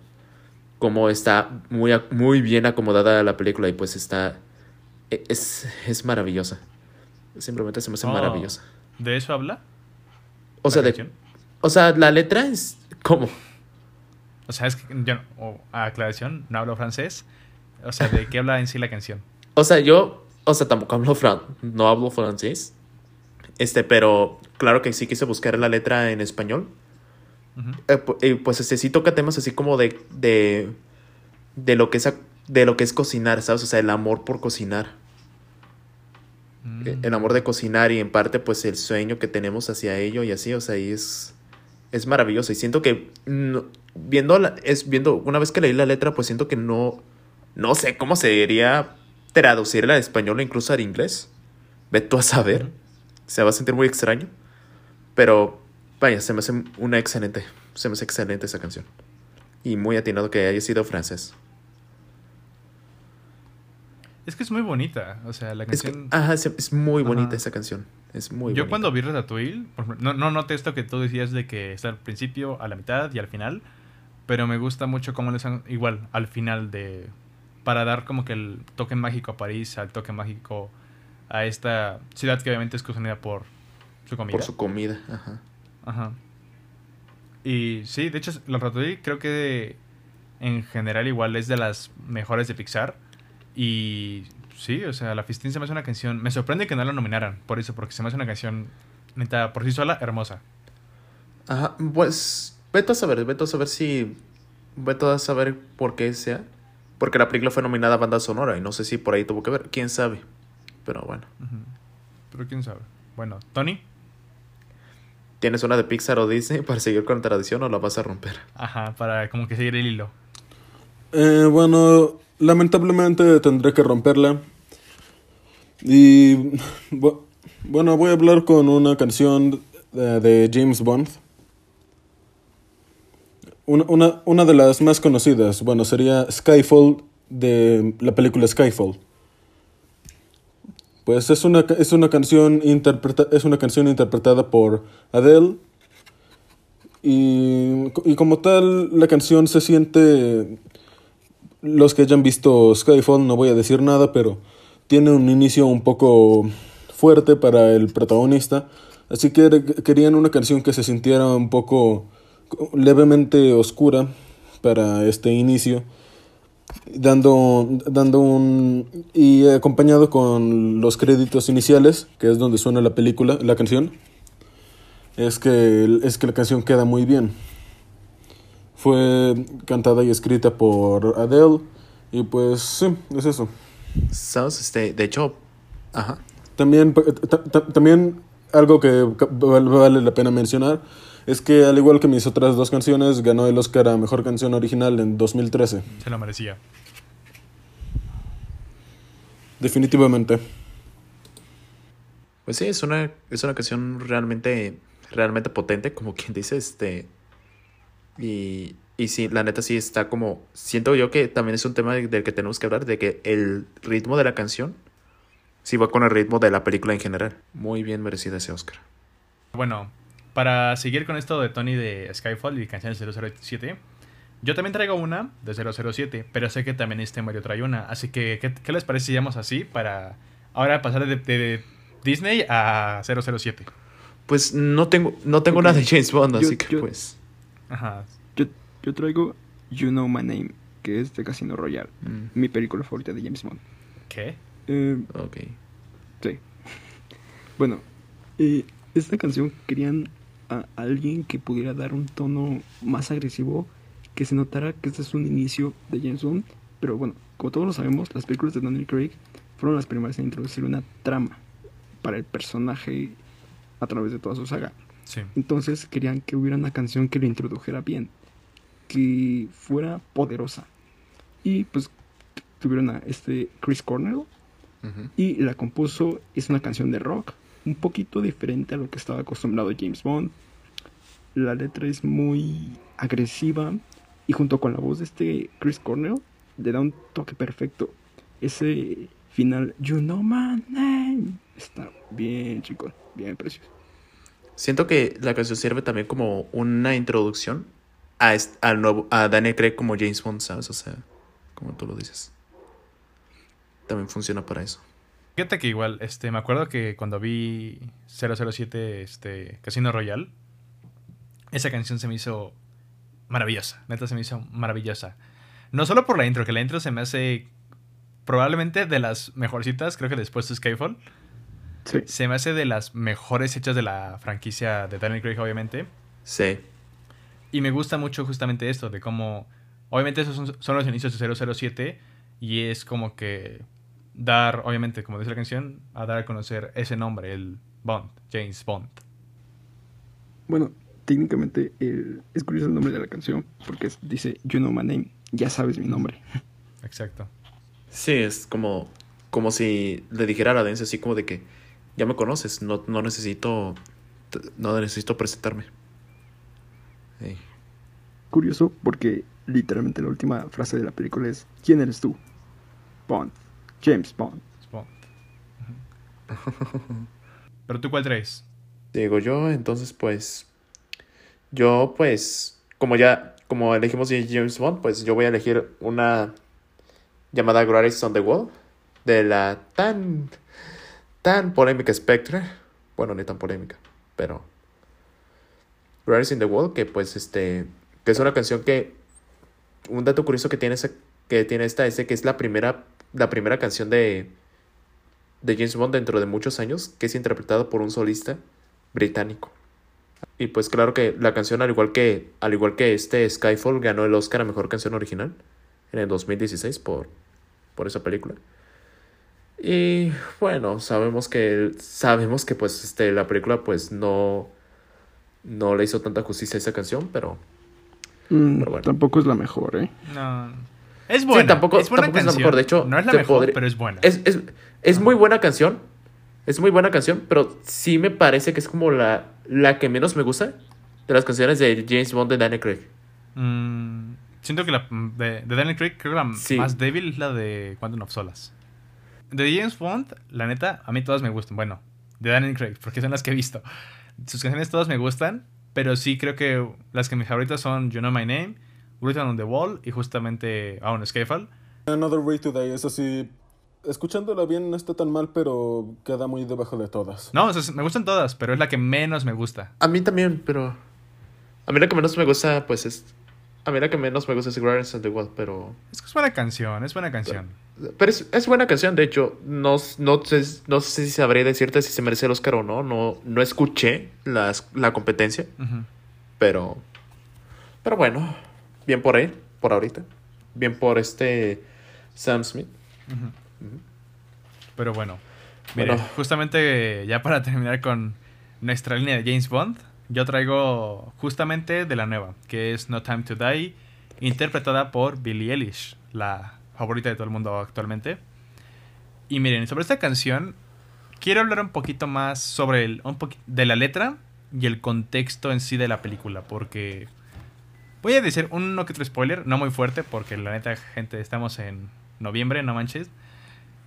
Cómo está muy, muy bien acomodada la película y pues está... e, Es, es maravillosa. Simplemente se me hace Oh, maravillosa. ¿De eso habla? O sea, la de, o sea, la letra es... ¿Cómo? O sea, es que yo, no- o, aclaración, no hablo francés. O sea, ¿de qué habla en sí la canción? O sea, yo... O sea, tampoco hablo fran no hablo francés. Este, pero claro que sí quise buscar la letra en español. Eh, pu- eh, pues este sí toca temas así como de, de, de lo que es, de lo que es cocinar, ¿sabes? O sea, el amor por cocinar. Mm. El amor de cocinar y en parte pues el sueño que tenemos hacia ello y así, o sea, y es, es maravilloso. Y siento que no- viendo, la- es, viendo, una vez que leí la letra, pues siento que no, no sé cómo se debería traducirla al español o incluso al inglés. Ve tú a saber. Se va a sentir muy extraño. Pero vaya, se me hace una excelente, se me hace excelente esa canción. Y muy atinado que haya sido francés. Es que es muy bonita. O sea, la Es que, canción. ajá, es, muy bonita Ajá. esa canción. Es muy Yo bonita. cuando vi Ratatouille, no, no noté esto que tú decías de que está al principio, a la mitad y al final, pero me gusta mucho cómo le hacen igual al final de para dar como que el toque mágico a París, al toque mágico a esta ciudad que obviamente es consumida por su comida. Por su comida, ajá. Ajá. Y sí, de hecho, la Ratatouille creo que en general igual es de las mejores de Pixar. Y sí, o sea, La Fistín se me hace una canción. Me sorprende que no la nominaran por eso, porque se me hace una canción, neta, por sí sola, hermosa. Ajá, pues vete a saber, vete a saber si. Vete a saber por qué sea. Porque la película fue nominada a banda sonora y no sé si por ahí tuvo que ver. Quién sabe. Pero bueno. Pero quién sabe. Bueno, Tony. ¿Tienes una de Pixar o Disney para seguir con la tradición o la vas a romper? Ajá, para como que seguir el hilo. Eh, bueno, lamentablemente tendré que romperla. Y bu- bueno, voy a hablar con una canción de, de James Bond. Una, una, una de las más conocidas, bueno, sería Skyfall de la película Skyfall. Pues es una, es una canción interpreta, es una canción interpretada por Adele. Y, y como tal, la canción se siente los que hayan visto Skyfall, no voy a decir nada, pero tiene un inicio un poco fuerte para el protagonista. Así que querían una canción que se sintiera un poco levemente oscura para este inicio, dando, dando un... y acompañado con los créditos iniciales, que es donde suena la película, la canción. Es que, es que la canción queda muy bien. Fue cantada y escrita por Adele. Y pues sí, es eso. ¿Sabes? Este, de hecho, ajá. También, ta- también algo que vale la pena mencionar es que al igual que mis otras dos canciones, ganó el Oscar a Mejor Canción Original en 2013. Se lo merecía. Definitivamente. Pues sí, es una, es una canción realmente, realmente potente, como quien dice, este. Y, y sí, la neta sí está como. Siento yo que también es un tema de- del que tenemos que hablar, de que el ritmo de la canción sí va con el ritmo de la película en general. Muy bien merecida ese Oscar. Bueno, para seguir con esto de Tony de Skyfall y canciones de 007, yo también traigo una de 007, pero sé que también este Mario trae una. Así que, ¿qué, qué les parece si llamamos así para ahora pasar de, de Disney a 007? Pues no tengo, no tengo Ok. nada de James Bond, Yo- así que yo- pues. Ajá. Yo, yo traigo You Know My Name, que es de Casino Royale, mm, mi película favorita de James Bond. ¿Qué? Eh, ok. sí. Bueno, eh, esta canción querían a alguien que pudiera dar un tono más agresivo, que se notara que este es un inicio de James Bond. Pero bueno, como todos lo sabemos, las películas de Daniel Craig fueron las primeras en introducir una trama para el personaje a través de toda su saga. Sí. Entonces querían que hubiera una canción que lo introdujera bien, que fuera poderosa. Y pues tuvieron a este Chris Cornell y la compuso, es una canción de rock, un poquito diferente a lo que estaba acostumbrado James Bond. La letra es muy agresiva y junto con la voz de este Chris Cornell le da un toque perfecto. Ese final, You Know My Name. Está bien, chicos, bien precioso. Siento que la canción sirve también como una introducción a, al nuevo, a Daniel Craig como James Bond, ¿sabes? O sea, como tú lo dices. También funciona para eso. Fíjate que igual, este, me acuerdo que cuando vi 007, este, Casino Royale, esa canción se me hizo maravillosa. Neta, se me hizo maravillosa. No solo por la intro, que la intro se me hace probablemente de las mejorcitas, creo que después de Skyfall. Sí. Se me hace de las mejores hechas de la franquicia de Daniel Craig, obviamente. Sí. Y me gusta mucho justamente esto, de cómo, obviamente esos son, son los inicios de 007 y es como que dar, obviamente, como dice la canción, a dar a conocer ese nombre, el Bond, James Bond. Bueno, técnicamente el, es curioso el nombre de la canción porque es- dice You know my name, ya sabes mi nombre. Exacto. Sí, es como, como si le dijera a la Dance así como de que ya me conoces, no, no necesito no necesito presentarme. Curioso porque literalmente la última frase de la película es ¿Quién eres tú? Bond. James Bond. Pero tú cuál traes? Digo yo, entonces pues yo pues como ya como elegimos James Bond, pues yo voy a elegir una llamada Greatest on the Wall de la tan tan polémica Spectre. Bueno, ni tan polémica, pero Greatest in the Wall que pues este que es una canción que un dato curioso que tiene esa- que tiene esta es que es la primera la primera canción de de James Bond dentro de muchos años que es interpretada por un solista británico. Y pues claro que la canción al igual que al igual que este Skyfall ganó el Oscar a mejor canción original en el 2016 por por esa película. Y bueno, sabemos que sabemos que pues este la película pues no no le hizo tanta justicia a esa canción, pero Mm, Pero bueno. Tampoco es la mejor, ¿eh? No. Es buena. Sí, tampoco, es buena tampoco es la canción. mejor. De hecho, no es la mejor, podré- pero es buena. Es, es, es muy buena canción. Es muy buena canción, pero sí me parece que es como la, la que menos me gusta de las canciones de James Bond de Daniel Craig. Mm, siento que la de, de Daniel Craig, creo que la Sí. más débil es la de Quantum of Solas. De James Bond, la neta, a mí todas me gustan. Bueno, de Daniel Craig, porque son las que he visto. Sus canciones todas me gustan, pero sí creo que las que mis favoritas son You Know My Name, Written on the Wall y justamente aún Skyfall. Another Way to Die, es así. Escuchándola bien no está tan mal, pero queda muy debajo de todas. No, o sea, me gustan todas, pero es la que menos me gusta. A mí también, pero. A mí la que menos me gusta, pues es. A mí la que menos me gusta es Guardians of the World, pero. Es que es buena canción, es buena canción. Pero es, es buena canción, de hecho. No, no, sé, no sé si sabré decirte si se merece el Oscar o no. No, no escuché las, la competencia, Ujú. pero. Pero bueno, bien por ahí, por ahorita. Bien por este Sam Smith. Pero bueno, mire, Bueno. justamente ya para terminar con nuestra línea de James Bond, yo traigo justamente de la nueva, que es No Time to Die, interpretada por Billie Eilish, la favorita de todo el mundo actualmente. Y miren, sobre esta canción, quiero hablar un poquito más sobre el, un de la letra y el contexto en sí de la película, porque voy a decir uno que otro spoiler, no muy fuerte, porque la neta, gente, estamos en noviembre, no manches.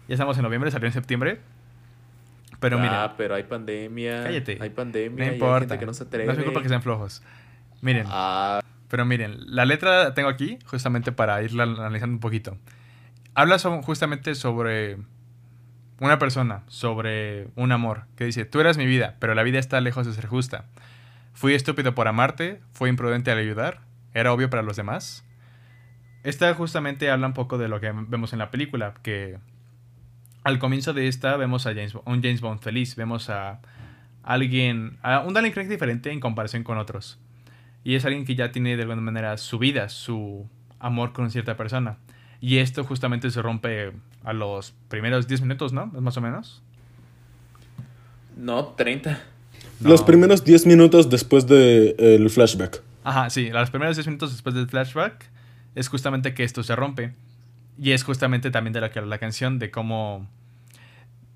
Ya estamos en noviembre, salió en septiembre. Pero miren, ah, pero hay pandemia. Cállate. Hay pandemia. no hay importa. gente que no se atreve. No es mi culpa que sean flojos. Miren, Ah, pero miren, la letra la tengo aquí justamente para irla analizando un poquito. Habla so- justamente sobre una persona, sobre un amor, que dice, tú eras mi vida, pero la vida está lejos de ser justa. Fui estúpido por amarte, fui imprudente al ayudar, era obvio para los demás. Esta justamente habla un poco de lo que vemos en la película, que al comienzo de esta vemos a James, un James Bond feliz, vemos a alguien, a un Daniel Craig diferente en comparación con otros. Y es alguien que ya tiene de alguna manera su vida, su amor con cierta persona. Y esto justamente se rompe a los primeros 10 minutos, ¿no? Más o menos. no, 30. Los primeros 10 minutos después del flashback. Ajá, sí, los primeros 10 minutos después del flashback es justamente que esto se rompe. Y es justamente también de lo que la canción, de cómo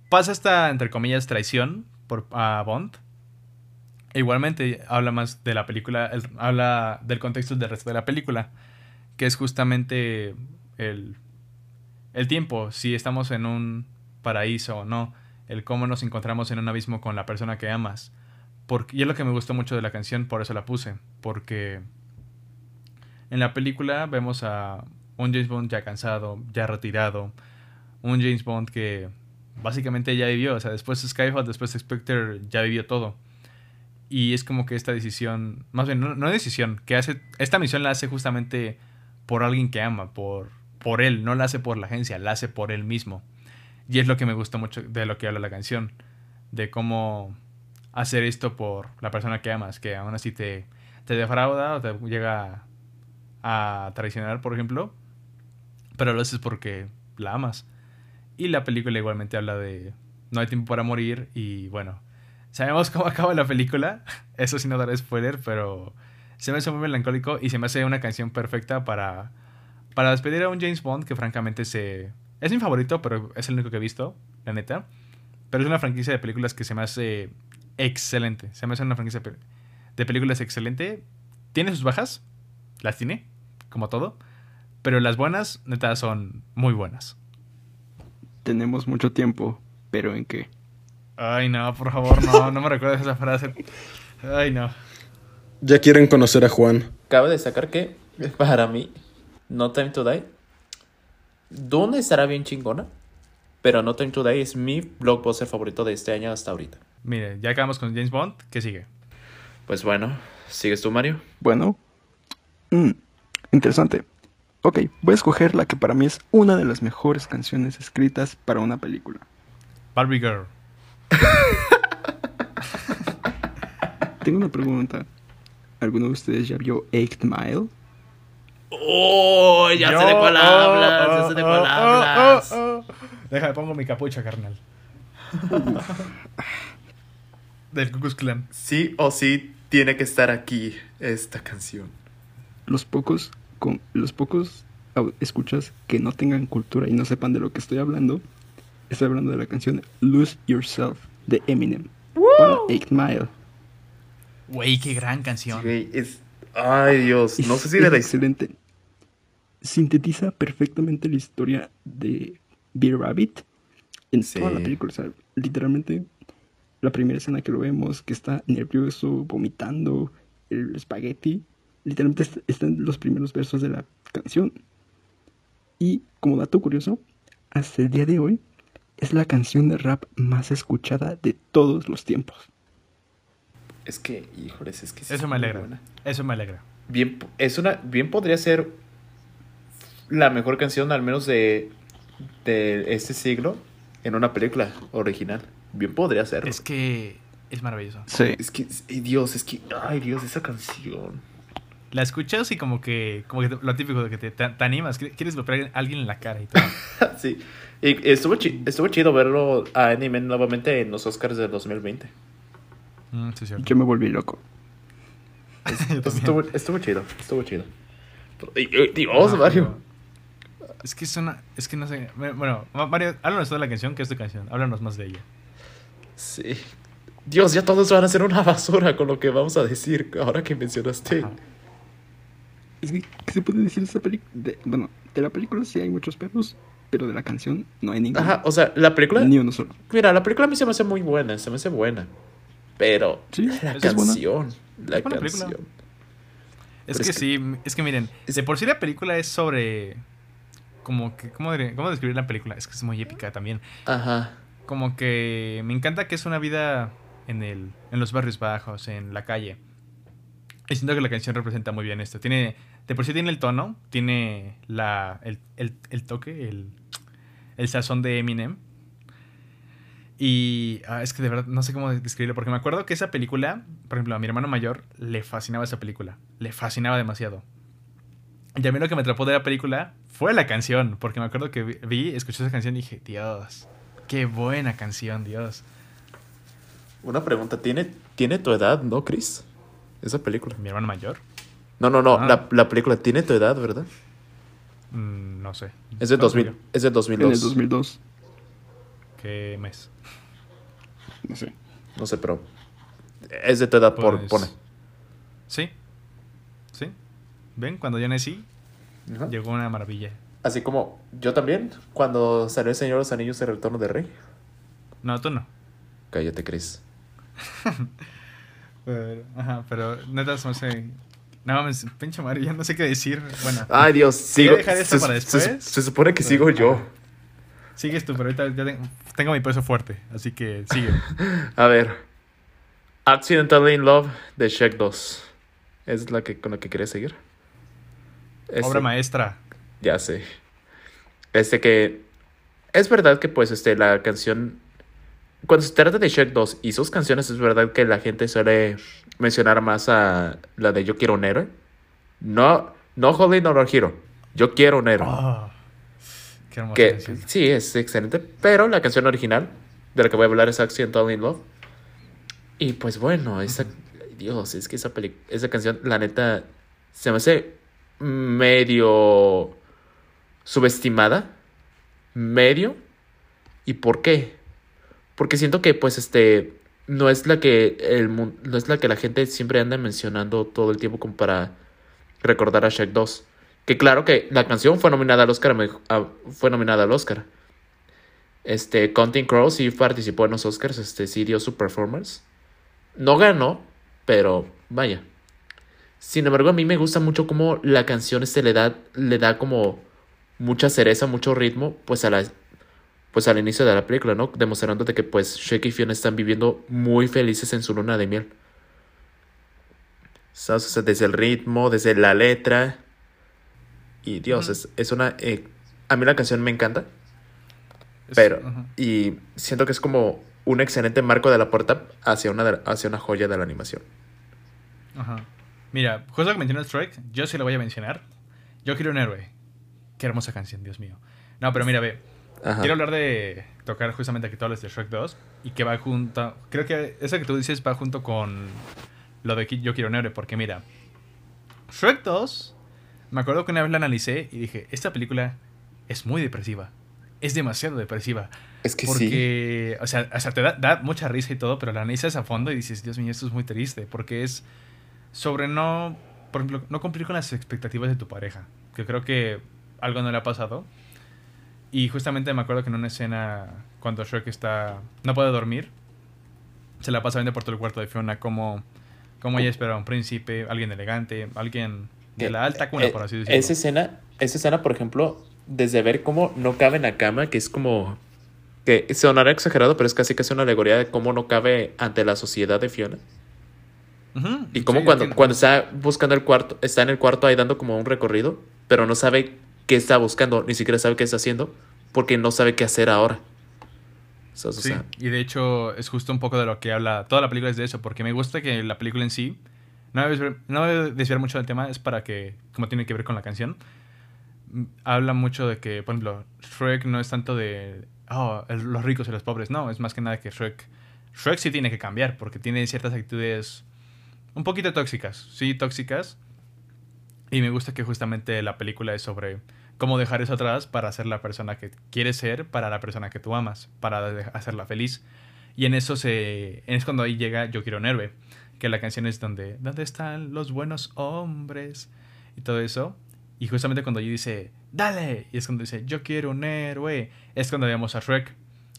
pasa esta, entre comillas, traición por a Bond. E igualmente habla más de la película, el- habla del contexto del resto de la película, que es justamente el, el tiempo. Si estamos en un paraíso o no, el cómo nos encontramos en un abismo con la persona que amas. Porque, y es lo que me gustó mucho de la canción, por eso la puse, porque en la película vemos a un James Bond ya cansado, ya retirado, un James Bond que básicamente ya vivió, o sea, después de Skyfall, después de Spectre, ya vivió todo. Y es como que esta decisión, más bien, no, no decisión, que hace, esta misión la hace justamente por alguien que ama, por, por él, no la hace por la agencia, la hace por él mismo. Y es lo que me gustó mucho de lo que habla la canción, de cómo hacer esto por la persona que amas, que aún así te, te defrauda o te llega a traicionar, por ejemplo, pero lo haces porque la amas. Y la película igualmente habla de no hay tiempo para morir y bueno, sabemos cómo acaba la película, eso sí no daré spoiler, pero se me hace muy melancólico y se me hace una canción perfecta para, para despedir a un James Bond que francamente se... Es mi favorito, pero es el único que he visto, la neta. Pero es una franquicia de películas que se me hace excelente. Se me hace una franquicia de películas excelente. Tiene sus bajas, las tiene, como todo. Pero las buenas, neta, son muy buenas. Tenemos mucho tiempo, pero ¿en qué? Ay, no, por favor, no, no me recuerdes esa frase. Ay, no. Ya quieren conocer a Juan. Cabe destacar que, para mí, No Time to Die, Dune estará bien chingona, pero No Time to Die es mi blockbuster favorito de este año hasta ahorita. Mire, ya acabamos con James Bond, ¿qué sigue? Pues bueno, ¿sigues tú, Mario? Bueno, mm, interesante. Ok, voy a escoger la que para mí es una de las mejores canciones escritas para una película. Barbie Girl. Tengo una pregunta. ¿Alguno de ustedes ya vio Eight Mile? ¡Oh! Ya sé de cuál hablas, ya sé de cuál hablas. Déjame, pongo mi capucha, carnal. Del Ku Klux Klan. Sí o sí tiene que estar aquí esta canción. Los pocos, con, los pocos escuchas que no tengan cultura y no sepan de lo que estoy hablando, estoy hablando de la canción Lose Yourself de Eminem. Para Eight Mile. Güey, qué gran canción. Es... Ay, Dios, no Es- sé si es de la excelente. Sintetiza perfectamente la historia de Beer Rabbit en Sí. toda la película. O sea, literalmente, la primera escena que lo vemos, que está nervioso, vomitando, el espagueti, literalmente est- están los primeros versos de la canción. Y como dato curioso, hasta el día de hoy es la canción de rap más escuchada de todos los tiempos. Es que, híjoles, es que sí Eso es me alegra. buena. Eso me alegra. Bien, es una, bien podría ser la mejor canción, al menos de, de este siglo, en una película original. Bien podría ser. Es que es maravilloso. Sí. Es que, ay, Dios, es que, ay, Dios, esa canción. La escuchas y como que, como que lo típico de que te, te- te animas, que- quieres golpear a alguien en la cara y todo. sí. Y estuvo, chi- estuvo chido verlo a Eminem nuevamente en los Oscars del 2020. Mm, sí, cierto. Yo me volví loco. También. Estuvo, estuvo chido, estuvo chido. Y- y- Dios, Ah, Mario. Es que es una. Es que no sé. Bueno, Ma- Mario, háblanos de la canción, que es tu canción. Háblanos más de ella. Sí. Dios, ya todos van a ser una basura con lo que vamos a decir ahora que mencionaste. Ajá. Es que, ¿qué se puede decir de esta película? Bueno, de la película sí hay muchos pedos, pero de la canción no hay ninguno. Ajá, o sea, la película. Ni uno solo. Mira, la película a mí se me hace muy buena, se me hace buena. Pero Sí, la es buena. canción, la Es buena película. canción. Es que es que- sí, es que miren, de por sí la película es sobre. Como que. ¿Cómo, diré- cómo describir la película? Es que es muy épica también. Ajá. Como que me encanta que es una vida en, el, en los barrios bajos, en la calle. Y siento que la canción representa muy bien esto. Tiene, de por sí tiene el tono, tiene la, el, el- el toque, el, el sazón de Eminem. Y ah, es que de verdad no sé cómo describirlo, porque me acuerdo que esa película, por ejemplo, a mi hermano mayor le fascinaba esa película. Le fascinaba demasiado. Y a mí lo que me atrapó de la película fue la canción, porque me acuerdo que vi, vi, escuché esa canción y dije, Dios, qué buena canción, Dios. Una pregunta, ¿tiene, ¿tiene tu edad, no, Chris? Esa película. Mi hermano mayor, No, no, no, Ah. la, la película tiene tu edad, ¿verdad? mm, no sé. Es de, ¿Cuándo 2000, salió? es de En 2002. el 2002. ¿Qué mes? No sé. No sé, pero es de tu edad, por, Pues, pone. Sí, sí. ¿Ven? Cuando yo nací, Ajá. llegó una maravilla. Así como yo también, cuando salió el Señor de los Anillos el Retorno de Rey. No, tú no. Cállate, Chris. Pero, ajá, pero neta me hace... No mames, pinche Mario, ya no sé qué decir. Bueno, Ay, Dios, sigo. dejar esto se, para después. se supone que sigo yo. sigues tú, pero ahorita ya tengo, tengo mi peso fuerte, así que sigue. A ver. Accidentally in Love de Shrek 2. ¿Es la que, con la que quería seguir? Este- Obra maestra. Ya sé. Este que. Es verdad que, pues, este, la canción. Cuando se trata de Shrek 2 y sus canciones, es verdad que la gente suele mencionar más a la de Yo quiero un héroe. No, no Holy No Hero. Yo quiero un héroe. Oh, qué hermosa que canción. sí, es excelente. Pero la canción original, de la que voy a hablar, es Accidental in Love. Y pues bueno, esa. Dios, es que esa peli esa canción, la neta, se me hace medio subestimada. Medio. ¿Y por qué? Porque siento que, pues, este. No es la que el no es la que la gente siempre anda mencionando todo el tiempo como para recordar a Shrek 2. Que claro que la canción fue nominada al Oscar, fue nominada al Oscar. Este, Counting Crows sí participó en los Oscars, este, sí dio su performance. No ganó, pero vaya. Sin embargo, a mí me gusta mucho cómo la canción este le da, le da como mucha cereza, mucho ritmo, pues a la, pues al inicio de la película, ¿no? Demostrándote que pues Shrek y Fiona están viviendo muy felices en su luna de miel. ¿Sabes? O sea, desde el ritmo, desde la letra. Y Dios, es, es una... eh, a mí la canción me encanta, Es- pero... Y siento que es como un excelente marco de la puerta hacia una, hacia una joya de la animación. Ajá. Mira, justo que mencionas Shrek, yo sí lo voy a mencionar. Yo quiero un héroe. Qué hermosa canción, Dios mío. No, pero mira, ve. Ajá. Quiero hablar de tocar justamente que tú hablas de Shrek 2 y que va junto. Creo que eso que tú dices va junto con lo de que Yo quiero un héroe, porque mira, Shrek 2, me acuerdo que una vez la analicé y dije: Esta película es muy depresiva. Es demasiado depresiva. Es que Porque, o sea, o sea, te da, da mucha risa y todo, pero la analizas a fondo y dices, Dios mío, esto es muy triste, porque es sobre no, por ejemplo, no cumplir con las expectativas de tu pareja, que creo que algo no le ha pasado. Y justamente me acuerdo que en una escena, cuando Shrek está, no puede dormir, se la pasa viendo por todo el cuarto de Fiona como, como ella espera un príncipe, alguien elegante, alguien de la alta cuna, Eh, por así decirlo. Esa escena, esa escena, por ejemplo, desde ver cómo no cabe en la cama, que es como... Que sonará exagerado, pero es casi casi una alegoría de cómo no cabe ante la sociedad de Fiona. Y como sí, cuando, cuando está buscando el cuarto, está en el cuarto ahí dando como un recorrido, pero no sabe qué está buscando, ni siquiera sabe qué está haciendo, porque no sabe qué hacer ahora. So, o Sí, sea, y de hecho es justo un poco de lo que habla. Toda la película es de eso, porque me gusta que la película en sí. No voy a desviar, no voy a desviar mucho del tema, es para que, como tiene que ver con la canción, mm, habla mucho de que, por ejemplo, Shrek no es tanto de oh, los ricos y los pobres, no, es más que nada que Shrek. Shrek sí tiene que cambiar, porque tiene ciertas actitudes un poquito tóxicas, sí, tóxicas. Y me gusta que justamente la película es sobre cómo dejar eso atrás para ser la persona que quieres ser, para la persona que tú amas, para hacerla feliz. Y en eso se es cuando ahí llega Yo quiero un héroe, que la canción es donde ¿dónde están los buenos hombres? y todo eso. Y justamente cuando ella dice, "Dale", y es cuando dice, "Yo quiero un héroe", es cuando vemos a Shrek.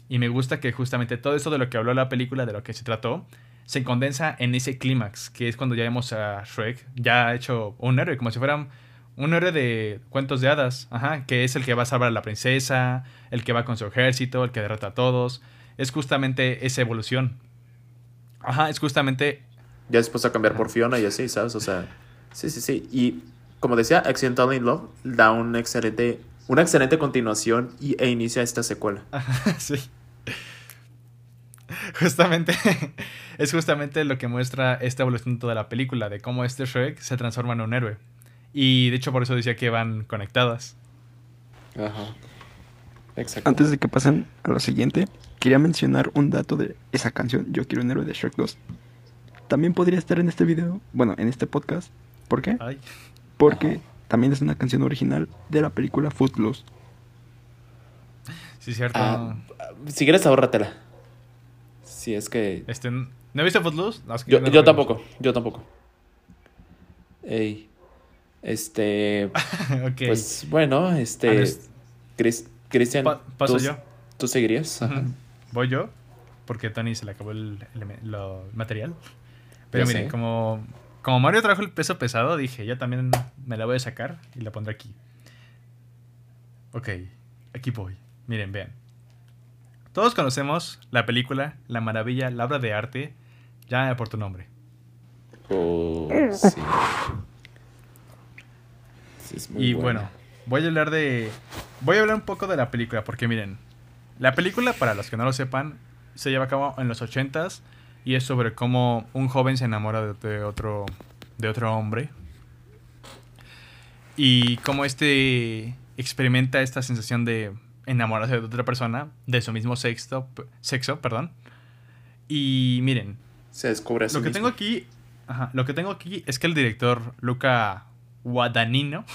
Y me gusta que justamente todo eso de lo que habló la película, de lo que se trató, se condensa en ese clímax, que es cuando ya vemos a Shrek ya hecho un héroe, como si fuera un héroe de cuentos de hadas, ajá, que es el que va a salvar a la princesa, el que va con su ejército, el que derrota a todos. Es justamente esa evolución. Ajá, es justamente... ya después a cambiar por Fiona y así, ¿sabes? O sea, sí, sí, sí. Y como decía, Accidental in Love da un excelente, una excelente continuación y, e inicia esta secuela. sí. Justamente, es justamente lo que muestra esta evolución de toda la película, de cómo este Shrek se transforma en un héroe. Y de hecho por eso decía que van conectadas. Ajá. Exacto. Antes de que pasen a lo siguiente, quería mencionar un dato de esa canción, Yo quiero un héroe de Shrek 2. También podría estar en este video, bueno, en este podcast. ¿Por qué? Ay. Porque también es una canción original de la película Footloose. Sí, cierto. Ah, si quieres, ahórratela. Si es que. Este, ¿No viste Footloose? No, es que Yo, no yo recuerdo. tampoco, yo tampoco. Ey. Este, ok. pues bueno, Ah, este, Cris- Cristian, Pa- paso ¿tú, yo. ¿tú seguirías? Ajá. Voy yo, porque Tony se le acabó el, lo material. Pero miren, como, como Mario trajo el peso pesado, dije, yo también me la voy a sacar y la pondré aquí. Ok, aquí voy. Miren, vean. Todos conocemos la película La Maravilla, la obra de arte, ya por tu nombre. Oh, sí. Sí, es muy y buena. bueno, voy a hablar de. Voy a hablar un poco de la película, porque miren, la película, para los que no lo sepan, se lleva a cabo en los 80s y es sobre cómo un joven se enamora de, de otro, de otro hombre. Y cómo este experimenta esta sensación de enamorarse de otra persona, de su mismo sexo, sexo perdón. Y miren, Se descubre lo que mismo. tengo aquí, ajá, lo que tengo aquí es que el director Luca Guadagnino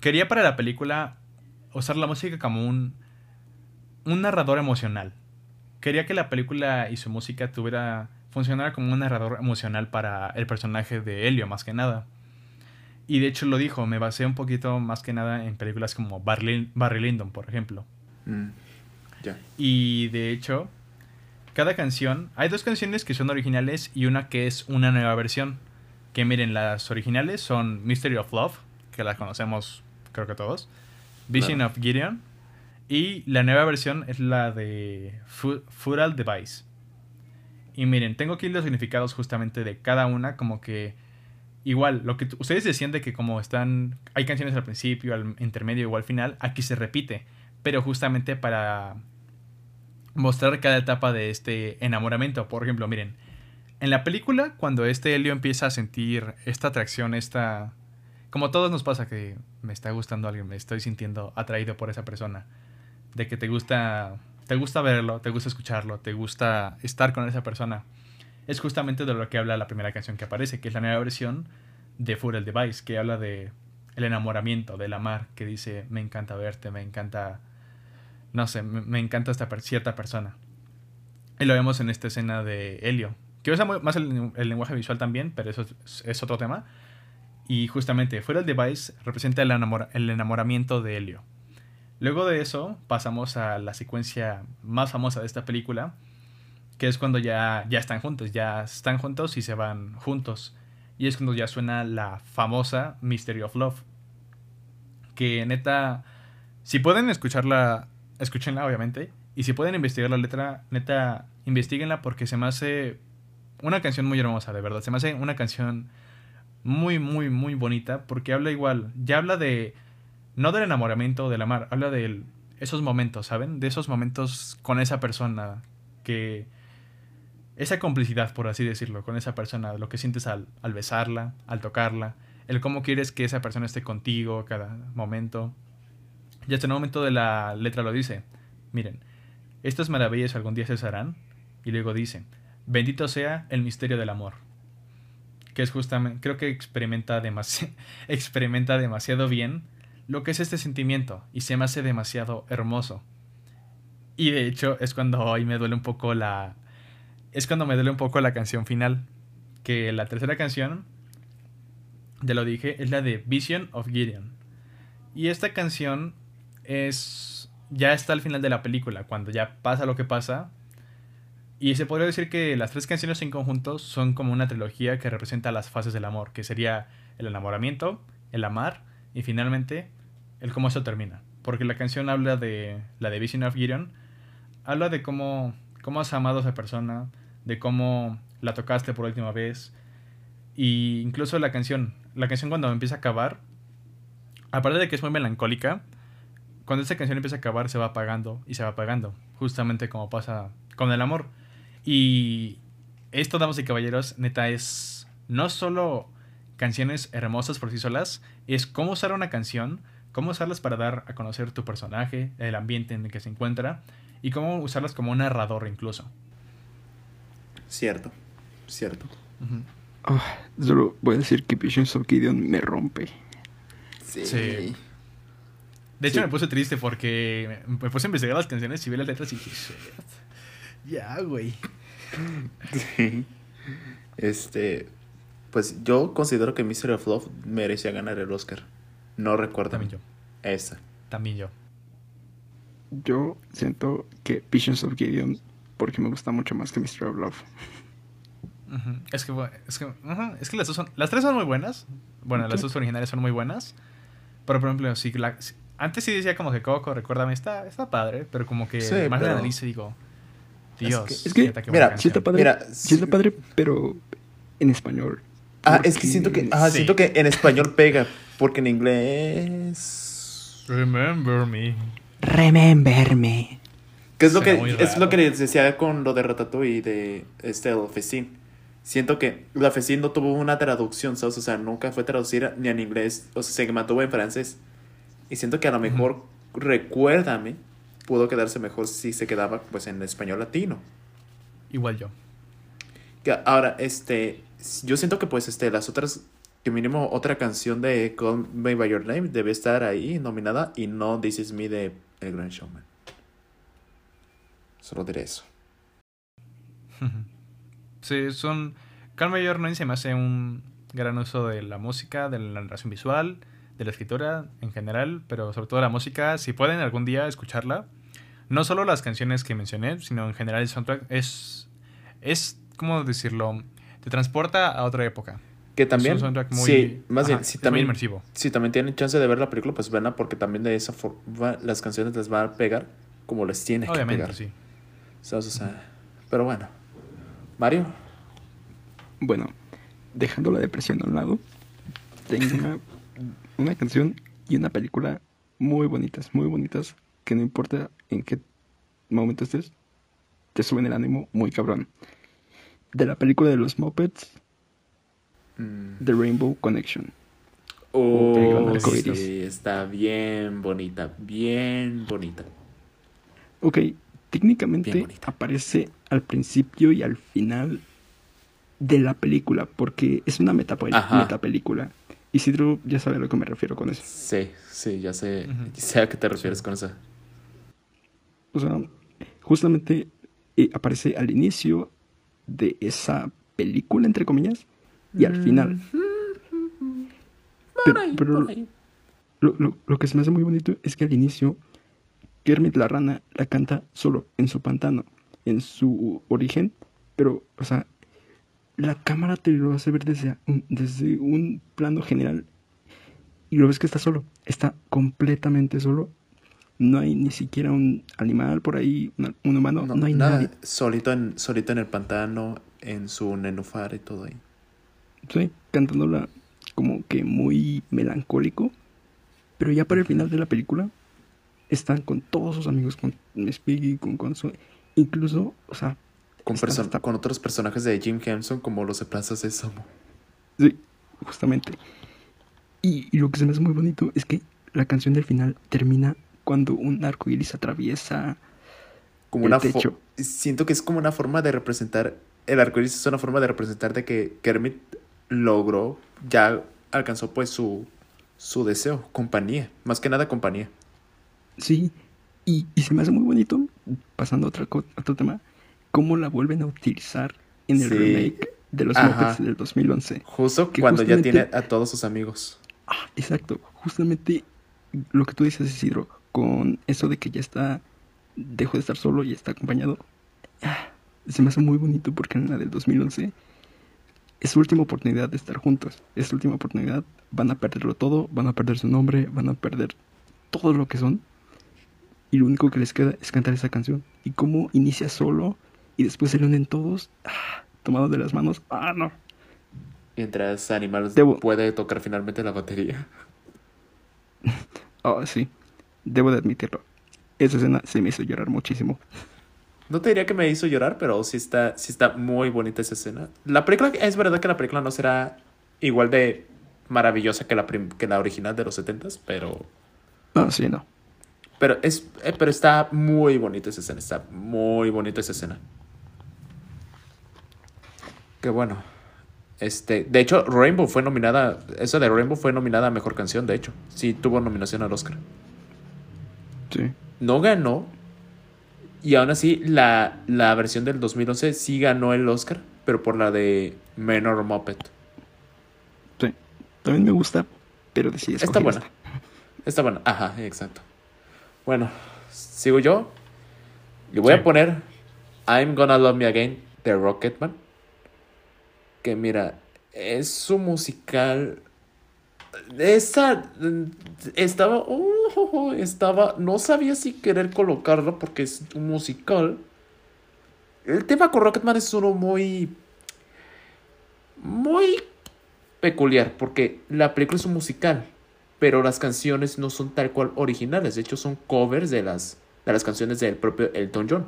quería para la película usar la música como un un narrador emocional. Quería que la película y su música tuviera funcionara como un narrador emocional para el personaje de Helio más que nada. Y de hecho lo dijo, me basé un poquito más que nada en películas como Barry, Barry Lyndon, por ejemplo. Mm, ya. Y de hecho, cada canción, hay dos canciones que son originales y una que es una nueva versión. Que miren, las originales son Mystery of Love, que las conocemos creo que todos, Vision of Gideon, y la nueva versión es la de Fu- Fural Device. Y miren, tengo aquí los significados justamente de cada una, como que igual, lo que ustedes decían de que como están, hay canciones al principio, al intermedio o al final, aquí se repite, pero justamente para mostrar cada etapa de este enamoramiento. Por ejemplo, miren, en la película, cuando este Helio empieza a sentir esta atracción, esta... Como todos nos pasa que me está gustando alguien, me estoy sintiendo atraído por esa persona. De que te gusta, te gusta verlo, te gusta escucharlo, te gusta estar con esa persona. Es justamente de lo que habla la primera canción que aparece, que es la nueva versión de Full Device, que habla de el enamoramiento, del amar, que dice, me encanta verte, me encanta no sé, me, encanta esta cierta persona. Y lo vemos en esta escena de Helio, que usa más el, lenguaje visual también, pero eso es, otro tema. Y justamente, fuera el device representa el, enamora- el enamoramiento de Helio. Luego de eso, pasamos a la secuencia más famosa de esta película, que es cuando ya, ya están juntos, ya están juntos y se van juntos. Y es cuando ya suena la famosa Mystery of Love. Que neta, si pueden escucharla, escúchenla obviamente. Y si pueden investigar la letra, neta, investiguenla porque se me hace una canción muy hermosa, de verdad. Se me hace una canción muy, muy, muy bonita porque habla igual, ya habla de, no del enamoramiento del amar, habla de esos momentos, ¿saben? De esos momentos con esa persona que... Esa complicidad, por así decirlo, con esa persona, lo que sientes al, al besarla, al tocarla, el cómo quieres que esa persona esté contigo cada momento. Y hasta el momento de la letra lo dice. Miren, estas maravillas algún día cesarán. Y luego dice, bendito sea el misterio del amor. Que es justamente, creo que experimenta, experimenta demasiado bien lo que es este sentimiento. Y se me hace demasiado hermoso. Y de hecho es cuando hoy me duele un poco la... Es cuando me duele un poco la canción final. Que la tercera canción, ya lo dije, es la de Vision of Gideon. Y esta canción es ya está al final de la película, cuando ya pasa lo que pasa. Y se podría decir que las tres canciones en conjunto son como una trilogía que representa las fases del amor, que sería el enamoramiento, el amar y finalmente el cómo eso termina. Porque la canción habla de la de Vision of Gideon, habla de cómo, cómo has amado a esa persona, de cómo la tocaste por última vez. Y incluso la canción, la canción cuando empieza a acabar, aparte de que es muy melancólica, cuando esta canción empieza a acabar se va apagando y se va apagando, justamente como pasa con el amor. Y esto, damas y caballeros, neta es no solo canciones hermosas por sí solas, es cómo usar una canción, cómo usarlas para dar a conocer tu personaje, el ambiente en el que se encuentra y cómo usarlas como un narrador incluso. Cierto, cierto. Oh, solo voy a decir que Visions of Gideon me rompe. Sí. Sí. De hecho, Sí. me puse triste porque me puse a investigar las canciones y vi las letras y dije, "Shit". Ya, güey. Este. Pues yo considero que Mystery of Love merecía ganar el Oscar. No recuerdo. También yo. Esa. También yo. Yo siento que Visions of Gideon, porque me gusta mucho más que Mystery of Love. Es que, es que, ujú, es que las dos son, las tres son muy buenas. Bueno, las dos originales son muy buenas. Pero, por ejemplo, si la- si- antes sí decía como que Coco, recuérdame, está, está padre, pero como que Sí, más pero- la analizo y digo, Dios, que- es que, neta, qué mira, Sí está padre, Mira, sí está padre, pero en español. Ah, es que Porque- siento que, ah, Sí. siento que en español pega, porque en inglés... Remember me. Remember me. ¿Qué es lo que es lo que les decía con lo de Ratatouille y de este el Festín? Siento que la Festín no tuvo una traducción, ¿sabes? O sea, nunca fue traducida ni en inglés, o sea, se mantuvo en francés. Y siento que a lo mejor, recuérdame, pudo quedarse mejor si se quedaba pues en español latino. Igual yo. Que ahora, este, yo siento que pues este, las otras, que mínimo otra canción de Call Me By Your Name debe estar ahí nominada y no This Is Me de El Gran Showman. Solo diré eso. Sí, son. Calma Your Name se me hace un gran uso de la música, de la narración visual, de la escritura en general, pero sobre todo la música. Si pueden algún día escucharla, no solo las canciones que mencioné, sino en general el soundtrack es. Es, ¿cómo decirlo? Te transporta a otra época. Que también, es un soundtrack muy. sí, más ajá, bien, si muy también, inmersivo. si también tienen chance de ver la película, pues venla porque también de esa forma las canciones les van a pegar como les tiene que pegar. sí. ¿Sabes? O sea, pero bueno. Mario, Bueno, dejando la depresión a un lado, tengo una, una canción y una película muy bonitas, muy bonitas, que no importa en qué momento estés, te suben el ánimo muy cabrón. De la película de los Muppets, mm, The Rainbow Connection. Oh, sí, está bien bonita, bien bonita. Ok, técnicamente aparece al principio y al final de la película, porque es una metapelícula. Isidro ya sabe a lo que me refiero con eso. Sí, sí, ya sé, sé a qué te refieres con eso. O sea, justamente eh, aparece al inicio de esa película, entre comillas, y al final. Pero, pero lo, lo- lo que se me hace muy bonito es que al inicio Kermit la rana la canta solo en su pantano, en su origen, pero, o sea, la cámara te lo hace ver desde un, desde un plano general y lo ves que está solo, está completamente solo. No hay ni siquiera un animal por ahí, un humano, no, hay nada, nadie. Solito en, solito en el pantano, en su nenufar y todo ahí. Sí, cantándola como que muy melancólico. Pero ya para el final de la película están con todos sus amigos, con Spiggy, con Conso, incluso, o sea, Con, están con otros personajes de Jim Henson como los de Plaza Sésamo. Sí, justamente. Y, y lo que se me hace muy bonito es que la canción del final termina cuando un arco iris atraviesa. Como El una techo. Siento que es como una forma de representar. El arcoíris es una forma de representar de que Kermit logró, ya alcanzó pues su, su deseo, compañía. Más que nada compañía. Sí, y, y se me hace muy bonito, pasando a a otro tema, cómo la vuelven a utilizar en el Sí. remake de los. Muppets del 2011. Justo Que cuando ya tiene a todos sus amigos. Ah, exacto, justamente lo que tú dices, Isidro, con eso de que ya está, dejó de estar solo y está acompañado, ah, se me hace muy bonito porque en la del 2011 es su última oportunidad de estar juntos, es su última oportunidad, van a perderlo todo, van a perder su nombre, van a perder todo lo que son, y lo único que les queda es cantar esa canción, y cómo inicia solo, y después se le unen todos, ah, tomados de las manos, ah, no, Mientras Animal Debo- puede tocar finalmente la batería. oh, sí, debo de admitirlo, esa escena se me hizo llorar muchísimo. No te diría que me hizo llorar, pero sí está, sí está muy bonita esa escena. La película, es verdad que la película no será igual de maravillosa que la, prim- que la original de los 70s, pero, No, sí, no. Pero, es, eh, pero está muy bonita esa escena. Está muy bonita esa escena. Qué bueno. Este, de hecho, Rainbow fue nominada. Esa de Rainbow fue nominada a mejor canción, de hecho. Sí, tuvo nominación al Oscar. Sí. no ganó. Y aún así, la, la versión del 2011 sí ganó el Oscar, pero por la de Menor Muppet. También me gusta, pero decidí Está buena. esta. Está buena. Ajá, exacto. Bueno, sigo yo. Le voy Sí. a poner I'm Gonna Love Me Again de Rocketman. Que mira, es un musical. Esa. Estaba. estaba. No sabía si querer colocarlo porque es un musical. El tema con Rocketman es uno muy. Muy peculiar porque la película es un musical pero las canciones no son tal cual originales, de hecho son covers de las, de las canciones del propio Elton John.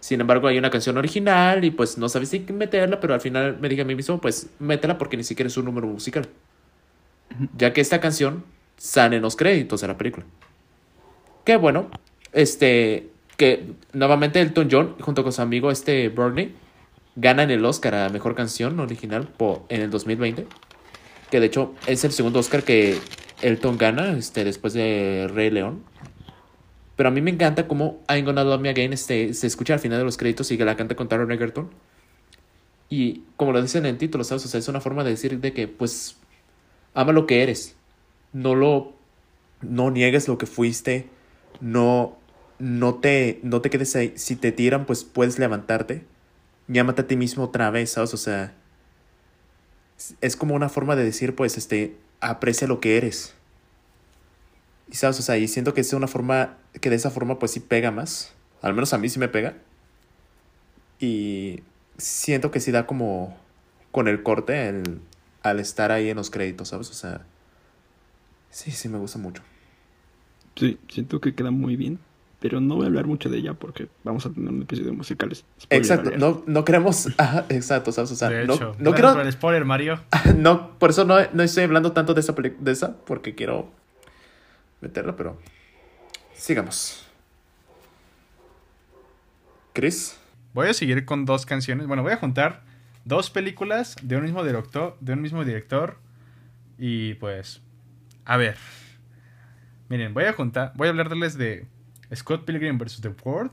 Sin embargo, hay una canción original y pues no sabes si meterla, pero al final me dije a mí mismo, pues métela porque ni siquiera es un número musical. Ya que esta canción sale en los créditos de la película. Qué bueno, este, que nuevamente Elton John junto con su amigo este Bernie ganan el Oscar a Mejor Canción Original por, en el 2020 que de hecho es el segundo Oscar que Elton gana este, después de Rey León. Pero a mí me encanta cómo I'm Gonna Love Me Again este, se escucha al final de los créditos y que la canta con Taron Egerton. Y como lo dicen en el título, ¿sabes? O sea, es una forma de decir de que, pues, ama lo que eres. No lo... No niegues lo que fuiste. No... No te, no te quedes ahí. Si te tiran, pues puedes levantarte. Llámate a ti mismo otra vez, ¿sabes? O sea, es como una forma de decir, pues, este, aprecia lo que eres. Y sabes, o sea, y siento que es una forma, que de esa forma, pues sí pega más. Al menos a mí sí me pega. Y siento que sí da como con el corte al estar ahí en los créditos, ¿sabes? O sea, sí, sí me gusta mucho. Sí, siento que queda muy bien, pero no voy a hablar mucho de ella porque vamos a tener un episodio de musicales. Spoiler Exacto, no, no queremos, ajá, exacto, ¿sabes? O sea, de no, hecho, no quiero, por el spoiler, Mario. no, por eso no, no estoy hablando tanto de esa, de esa, porque quiero meterla, pero sigamos. Chris, Voy a seguir con dos canciones. Bueno, voy a juntar dos películas de un mismo director, de un mismo director. Y pues, a ver. Miren, voy a juntar, voy a hablarles de Scott Pilgrim vs. The World.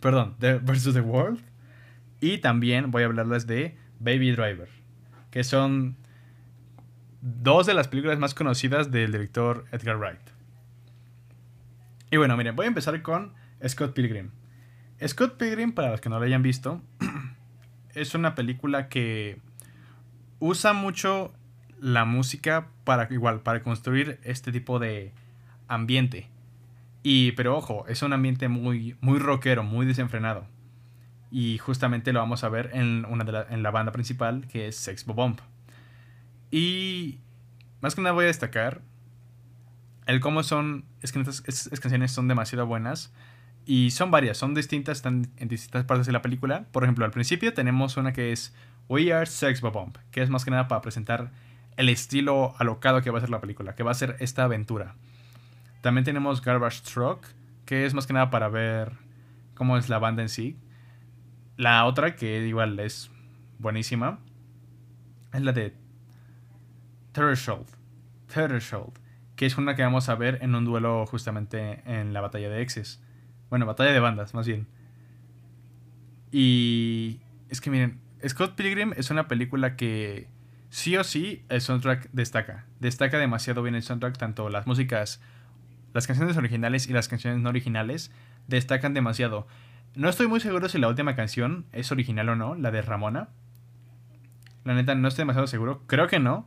Perdón, vs. The World. Y también voy a hablarles de Baby Driver. Que son dos de las películas más conocidas del director Edgar Wright. Y bueno, miren, voy a empezar con Scott Pilgrim. Scott Pilgrim, para los que no lo hayan visto, es una película que usa mucho la música para igual para construir este tipo de ambiente. Y pero ojo, es un ambiente muy muy rockero, muy desenfrenado. Y justamente lo vamos a ver en una de la, en la banda principal que es Sex Bomb. Y más que nada voy a destacar el cómo son es que estas, canciones son demasiado buenas. Y son varias, son distintas, están en distintas partes de la película. Por ejemplo, al principio tenemos una que es We Are Sex Bomb, que es más que nada para presentar el estilo alocado que va a ser la película, que va a ser esta aventura. También tenemos Garbage Truck, que es más que nada para ver cómo es la banda en sí. La otra, que igual es buenísima, es la de Threshold. Threshold, que es una que vamos a ver en un duelo justamente en la batalla de Exes. Bueno, batalla de bandas, más bien. Y es que miren, Scott Pilgrim es una película que sí o sí el soundtrack destaca. Destaca demasiado bien el soundtrack, tanto las músicas, las canciones originales y las canciones no originales destacan demasiado. No estoy muy seguro si la última canción es original o no, la de Ramona. La neta, no estoy demasiado seguro. Creo que no.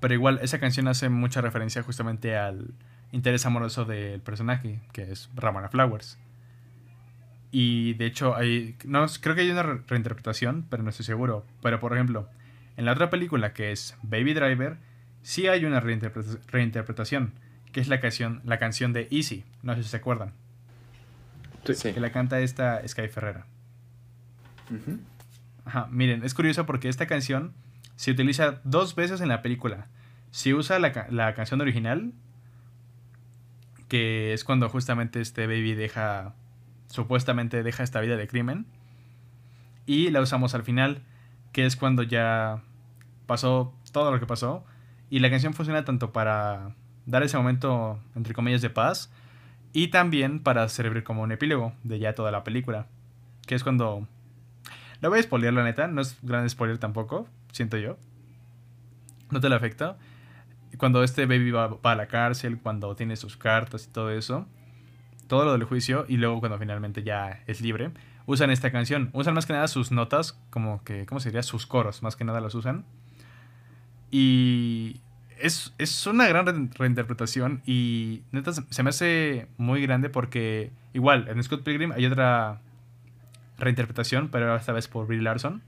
Pero igual, esa canción hace mucha referencia justamente al interés amoroso del personaje, que es Ramona Flowers. Y de hecho, hay, no, creo que hay una re- reinterpretación, pero no estoy seguro. Pero por ejemplo, en la otra película que es Baby Driver, sí hay una reinterpreta- reinterpretación, que es la canción, la canción de Easy. No sé si se acuerdan. Sí. Que la canta esta Sky Ferrera. Ajá, miren, es curioso porque esta canción se utiliza dos veces en la película. Se usa la, la canción original, que es cuando justamente este baby deja, supuestamente deja esta vida de crimen. Y la usamos al final, que es cuando ya pasó todo lo que pasó. Y la canción funciona tanto para dar ese momento, entre comillas, de paz, y también para servir como un epílogo de ya toda la película. Que es cuando... La voy a spoilear, la neta. No es gran spoiler tampoco, siento yo. no te le afecta. Cuando este baby va, va a la cárcel, cuando tiene sus cartas y todo eso, todo lo del juicio, y luego cuando finalmente ya es libre, usan esta canción. Usan más que nada sus notas, como que, ¿cómo se diría? Sus coros, más que nada los usan. Y es, es una gran re- reinterpretación y neta se me hace muy grande porque igual en Scott Pilgrim hay otra reinterpretación, pero esta vez por Brie Larson,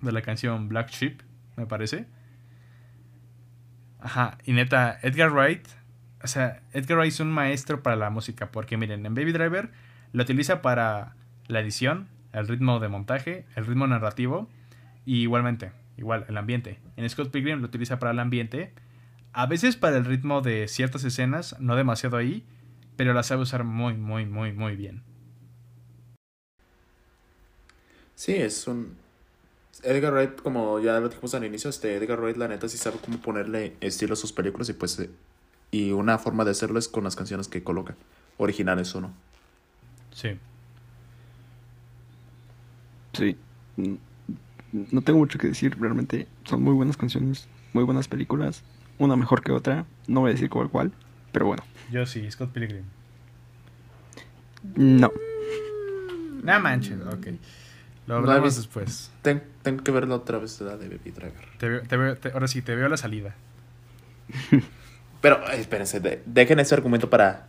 de la canción Black Sheep, me parece. Ajá, y neta, Edgar Wright, o sea, Edgar Wright es un maestro para la música, porque miren, en Baby Driver lo utiliza para la edición, el ritmo de montaje, el ritmo narrativo, y igualmente, igual, el ambiente. En Scott Pilgrim lo utiliza para el ambiente, a veces para el ritmo de ciertas escenas, no demasiado ahí, pero la sabe usar muy, muy, muy, muy bien. Sí, es un... Edgar Wright, como ya lo dijimos al inicio, este Edgar Wright la neta sí sabe cómo ponerle estilo a sus películas y pues... eh, y una forma de hacerlo es con las canciones que coloca, originales o no. Sí. Sí. No tengo mucho que decir, realmente son muy buenas canciones, muy buenas películas, una mejor que otra, no voy a decir cuál cuál, pero bueno. Yo sí, Scott Pilgrim. No. No manches, ok. Lo No hablamos visto- después. Ten- tengo que verla otra vez, la de Baby Driver. Te veo- te veo- te- ahora sí, te veo a la salida. Pero, eh, espérense, de- dejen ese argumento para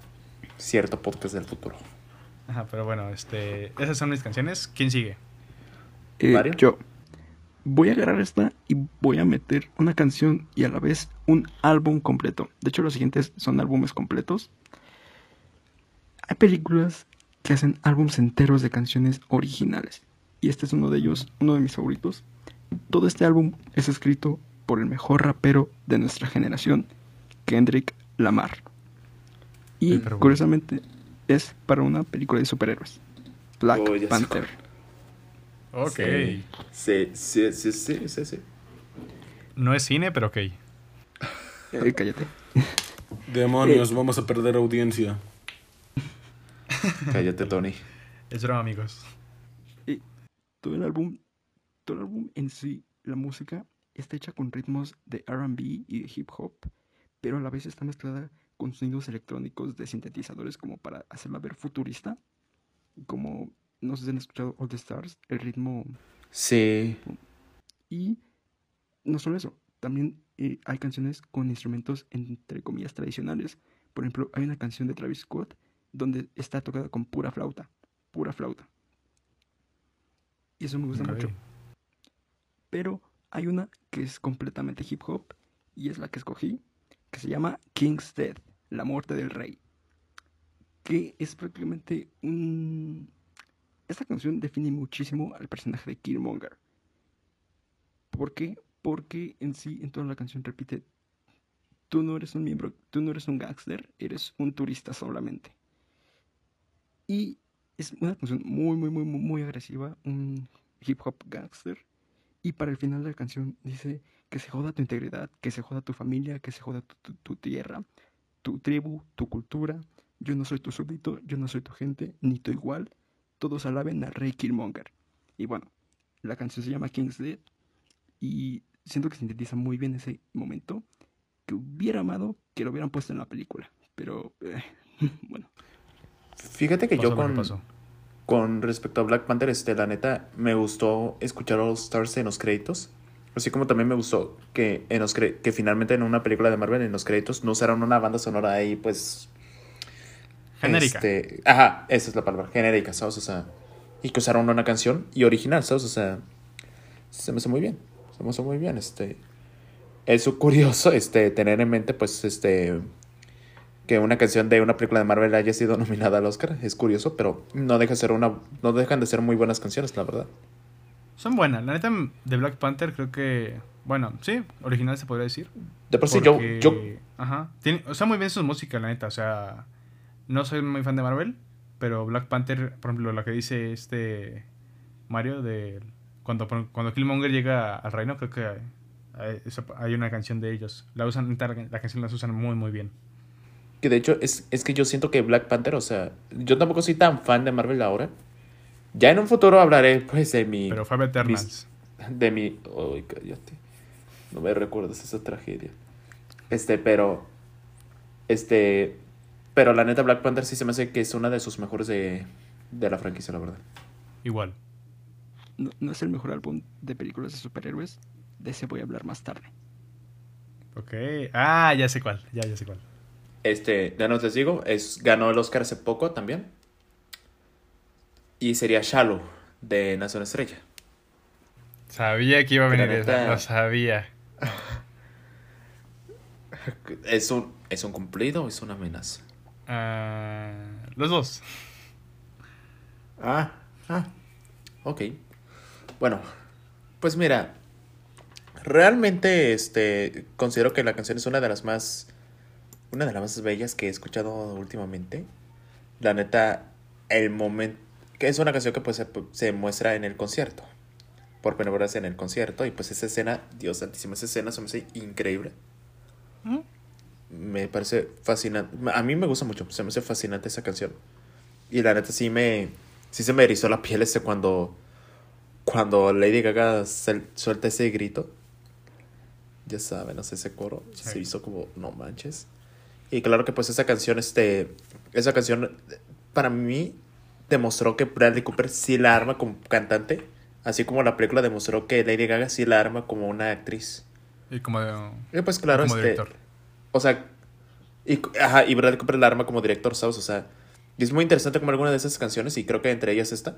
cierto podcast del futuro. Ajá, pero bueno, este, esas son mis canciones. ¿Quién sigue? Eh, ¿Mario? yo voy a agarrar esta y voy a meter una canción y a la vez un álbum completo. De hecho, los siguientes son álbumes completos. Hay películas que hacen álbums enteros de canciones originales. Y este es uno de ellos, uno de mis favoritos. Todo este álbum es escrito por el mejor rapero de nuestra generación, Kendrick Lamar. Y curiosamente es para una película de superhéroes. Black Oh, Panther. Ok. Sí, sí, sí, sí, sí, sí, sí. No es cine, pero ok. Cállate. Demonios, vamos a perder audiencia. Cállate, Tony. Es broma, amigos. todo el álbum, todo el álbum en sí, la música está hecha con ritmos de R&B y de hip hop, pero a la vez está mezclada con sonidos electrónicos de sintetizadores como para hacerla ver futurista, como no sé si han escuchado All the Stars, el ritmo Sí. y no solo eso, también eh, hay canciones con instrumentos entre comillas tradicionales. Por ejemplo, hay una canción de Travis Scott donde está tocada con pura flauta, pura flauta. Y eso me gusta mucho. Pero hay una que es completamente hip hop y es la que escogí, que se llama King's Death, la muerte del rey. Que es prácticamente un... Esta canción define muchísimo al personaje de Killmonger. ¿Por qué? Porque en sí, en toda la canción repite, tú no eres un miembro, tú no eres un gángster, eres un turista solamente. Y es una canción muy, muy, muy, muy, agresiva, un hip hop gangster. Y para el final de la canción dice que se joda tu integridad, que se joda tu familia, que se joda tu tierra, tu tribu, tu cultura. Yo no soy tu súbdito, yo no soy tu gente, ni tu igual. Todos alaben al rey Killmonger. Y bueno, la canción se llama King's Dead y siento que sintetiza muy bien ese momento que hubiera amado que lo hubieran puesto en la película. Pero, eh, bueno, Fíjate que Pasó yo con, con respecto a Black Panther, este, la neta, me gustó escuchar All Stars en los créditos. Así como también me gustó que, en los que finalmente en una película de Marvel, en los créditos, no usaron una banda sonora ahí, pues... Genérica. este, ajá, esa es la palabra, genérica, ¿sabes? O sea, y que usaron una canción y original, ¿sabes? O sea, se me hace muy bien, se me hace muy bien, este... Es curioso, este, tener en mente, pues, este... Que una canción de una película de Marvel haya sido nominada al Oscar, es curioso, pero no deja de ser una... No dejan de ser muy buenas canciones, la verdad. Son buenas. La neta, de Black Panther creo que... Bueno, sí, original se podría decir. De por sí, yo Ajá. Tiene, o sea, muy bien su música, la neta. O sea, no soy muy fan de Marvel, pero Black Panther, por ejemplo, lo que dice este Mario de cuando, cuando Killmonger llega al reino, creo que hay, una canción de ellos. La usan, la, canción las usan muy, muy bien. Que de hecho es, es que yo siento que Black Panther, o sea, yo tampoco soy tan fan de Marvel ahora. Ya en un futuro hablaré pues de mi... Pero fue Eternals. de mi... Uy, cállate. No me recuerdas esa tragedia. Este, pero. Este. Pero la neta, Black Panther sí se me hace que es una de sus mejores de, de la franquicia, la verdad. Igual. No, no es el mejor álbum de películas de superhéroes. De ese voy a hablar más tarde. Ok. Ah, ya sé cuál. Ya, ya sé cuál. Este, ya no les digo, es, ganó el Oscar hace poco también. Y sería Shallow, de Nación Estrella. Sabía que iba a venir esa. neta- Lo sabía. ¿Es un, ¿Es un cumplido o es una amenaza? Ah, los dos. Ah, ah. Ok. Bueno, pues mira, realmente este considero que la canción es una de las más una de las más bellas que he escuchado últimamente. La neta, el momento que es una canción que pues se, se muestra en el concierto. Por primera vez en el concierto y pues esa escena, Dios santísima, esa escena se me hace increíble. ¿Mm? Me parece fascinante. A mí me gusta mucho, se me hace fascinante esa canción. Y la neta sí me sí se me erizó la piel ese cuando cuando Lady Gaga se- suelta ese grito. Ya saben, no sé, ese coro Sí. se hizo como no manches. Y claro que pues esa canción este esa canción para mí demostró que Bradley Cooper sí la arma como cantante, así como la película demostró que Lady Gaga sí la arma como una actriz. Y como, Y pues claro, como este, director. O sea, y, ajá, y Bradley Cooper la arma como director, ¿sabes? O sea, y es muy interesante como alguna de esas canciones, y creo que entre ellas esta,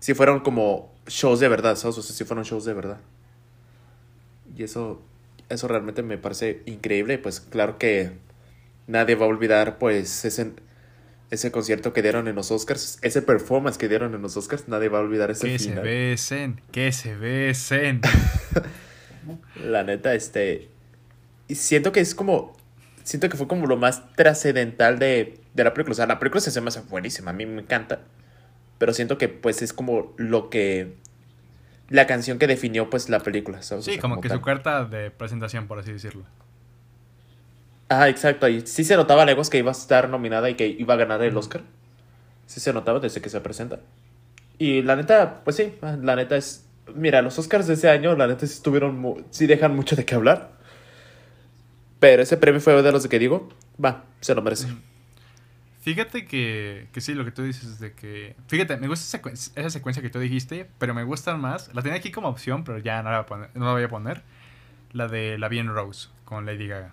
sí fueron como shows de verdad, ¿sabes? O sea, sí fueron shows de verdad. Y eso, eso realmente me parece increíble, pues claro que nadie va a olvidar, pues, ese, ese concierto que dieron en los Oscars, ese performance que dieron en los Oscars, nadie va a olvidar ese Que se final. besen. Que se besen. La neta, este. Siento que es como. Siento que fue como lo más trascendental de, de la película. O sea, la película se me hace buenísima. A mí me encanta. Pero siento que, pues, es como lo que. La canción que definió, pues, la película. ¿sabes? O Sí, sea, como que tal. su carta de presentación, por así decirlo. Ah, exacto. Y sí se notaba lejos que iba a estar nominada y que iba a ganar el. Oscar. Sí se notaba desde que se presenta. Y la neta, pues sí, la neta es... Mira, los Oscars de ese año, la neta sí estuvieron... Sí dejan mucho de qué hablar. Pero ese premio fue de los que digo, va, se lo merece. Fíjate que, que sí, lo que tú dices de que... Fíjate, me gusta esa, secuen- esa secuencia que tú dijiste, pero me gustan más. La tenía aquí como opción, pero ya no la, voy a poner- no la voy a poner. La de La Bien Rose con Lady Gaga.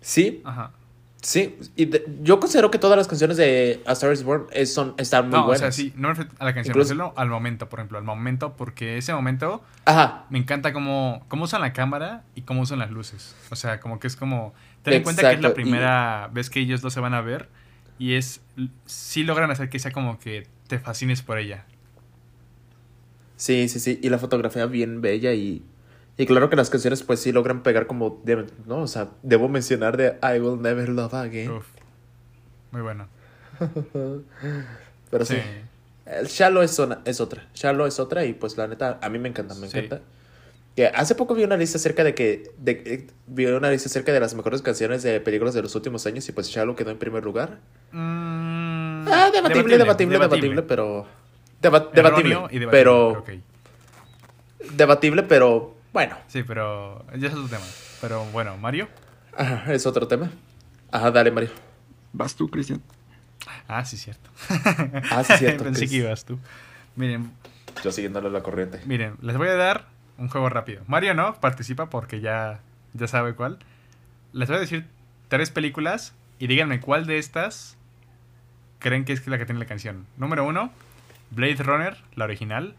Sí, Ajá. Sí. Y de- yo considero que todas las canciones de A Star is Born es- son, están muy no, buenas. o sea, sí, no me refiero a la canción, Incluso- me al momento, por ejemplo, al momento, porque ese momento Ajá, me encanta cómo, cómo usan la cámara y cómo usan las luces. O sea, como que es como... Ten en cuenta que es la Exacto, y- primera vez que ellos dos se van a ver y es... Sí logran hacer que sea como que te fascines por ella. Sí, sí, sí. Y la fotografía bien bella y, y claro que las canciones pues sí logran pegar como deben, ¿no? O sea, debo mencionar de I Will Never Love Again. Uf. Muy bueno. Pero sí. El Shallow es, una- es otra. Shallow es otra y pues la neta, a mí me encanta, me Sí. encanta. Que hace poco vi una lista acerca de que... De, eh, vi una lista acerca de las mejores canciones de películas de los últimos años y pues Shallow quedó en primer lugar. Mm, Ah, debatible, debatible, debatible, pero... deba- debatible, y debatible, pero... Debatible, pero... Bueno, Sí, pero ya es otro tema. Pero bueno, Mario. ajá, es otro tema. Ajá, dale, Mario. Vas tú, Cristian. Ah, sí, cierto. Ah, sí, cierto, Pensé Chris. que ibas tú. Miren, Yo siguiéndole la corriente. miren, les voy a dar un juego rápido. Mario no participa porque ya, ya sabe cuál. Les voy a decir tres películas y díganme cuál de estas creen que es la que tiene la canción. Número uno, Blade Runner, la original.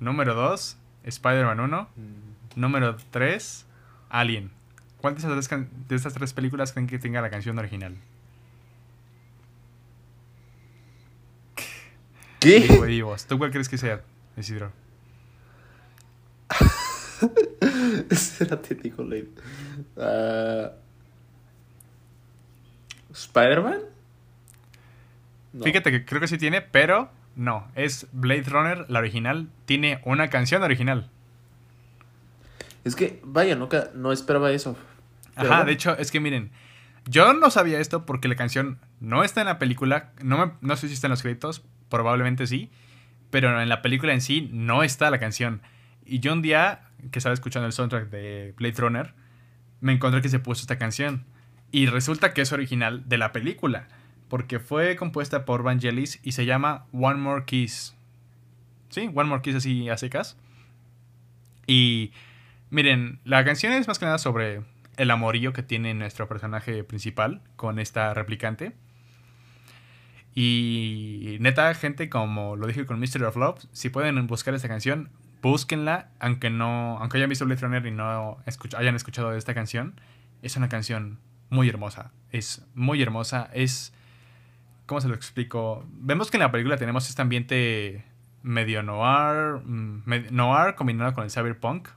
Número dos, Spider-Man 1. Número 3, Alien. ¿Cuál de esas, tres can- de estas tres películas creen que tenga la canción original? Digo, ¿Qué? digo, ¿Tú cuál crees que sea, Isidro? Será típico, Lady. Ah, ¿Spider-Man? No. Fíjate que creo que sí tiene, pero no. Es Blade Runner, la original. Tiene una canción original. Es que, vaya, nunca, no esperaba eso. Ajá, bueno. de hecho, es que miren, yo no sabía esto porque la canción no está en la película, no, me- no sé si está en los créditos, probablemente sí, pero en la película en sí no está la canción. Y yo un día, que estaba escuchando el soundtrack de Blade Runner, me encontré que se puso esta canción. Y resulta que es original de la película, porque fue compuesta por Vangelis y se llama One More Kiss. Sí, One More Kiss así a secas. Y miren, la canción es más que nada sobre el amorío que tiene nuestro personaje principal con esta replicante. Y neta, gente, como lo dije con Mystery of Love, si pueden buscar esta canción, búsquenla, aunque no, aunque hayan visto Blade Runner y no hayan escuchado esta canción, es una canción muy hermosa. Es muy hermosa. Es. ¿Cómo se lo explico? Vemos que en la película tenemos este ambiente medio noir. Mm, noir combinado con el cyberpunk.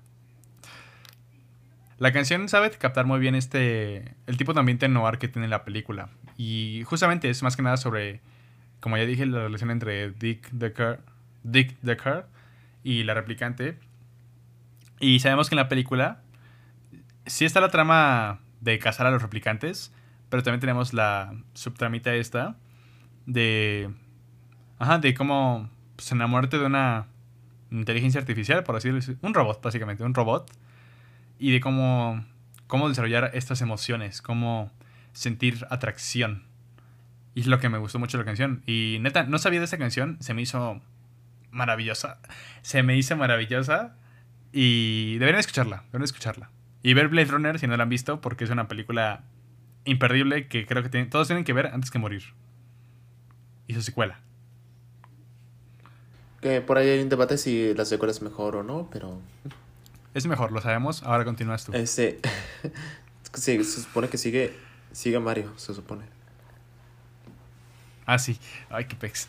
La canción sabe captar muy bien este. el tipo de ambiente noir que tiene la película. Y justamente es más que nada sobre. Como ya dije, la relación entre Dick Decker. Dick Decker y la replicante. Y sabemos que en la película. Sí está la trama de cazar a los replicantes, pero también tenemos la subtramita esta de... Ajá, de cómo pues, enamorarte de una inteligencia artificial, por así decirlo. Un robot, básicamente, un robot. Y de cómo, cómo desarrollar estas emociones, cómo sentir atracción. Y es lo que me gustó mucho la canción. Y neta, no sabía de esa canción, se me hizo maravillosa. Se me hizo maravillosa. Y deberían escucharla, deberían escucharla. Y ver Blade Runner si no la han visto, porque es una película imperdible que creo que todos tienen que ver antes que morir. Y su secuela. Que por ahí hay un debate si la secuela es mejor o no, pero. Es mejor, lo sabemos. Ahora continúas tú. Este. sí, se supone que sigue. Sigue Mario, se supone. Ah, sí. Ay, qué pex.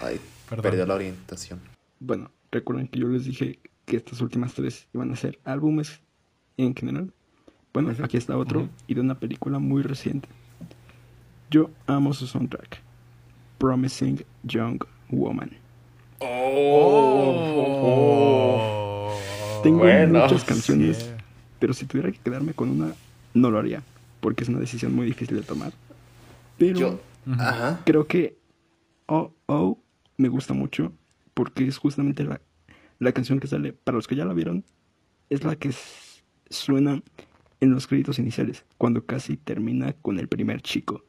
Ay, perdió la orientación. Bueno, recuerden que yo les dije que estas últimas tres iban a ser álbumes en general. Bueno, aquí está otro y de una película muy reciente. Yo amo su soundtrack. Promising Young Woman. Oh. Tengo muchas canciones, pero si tuviera que quedarme con una, no lo haría, porque es una decisión muy difícil de tomar. Pero creo que Oh Oh me gusta mucho, porque es justamente la, la canción que sale, para los que ya la vieron, es la que suena en los créditos iniciales, cuando casi termina con el primer chico.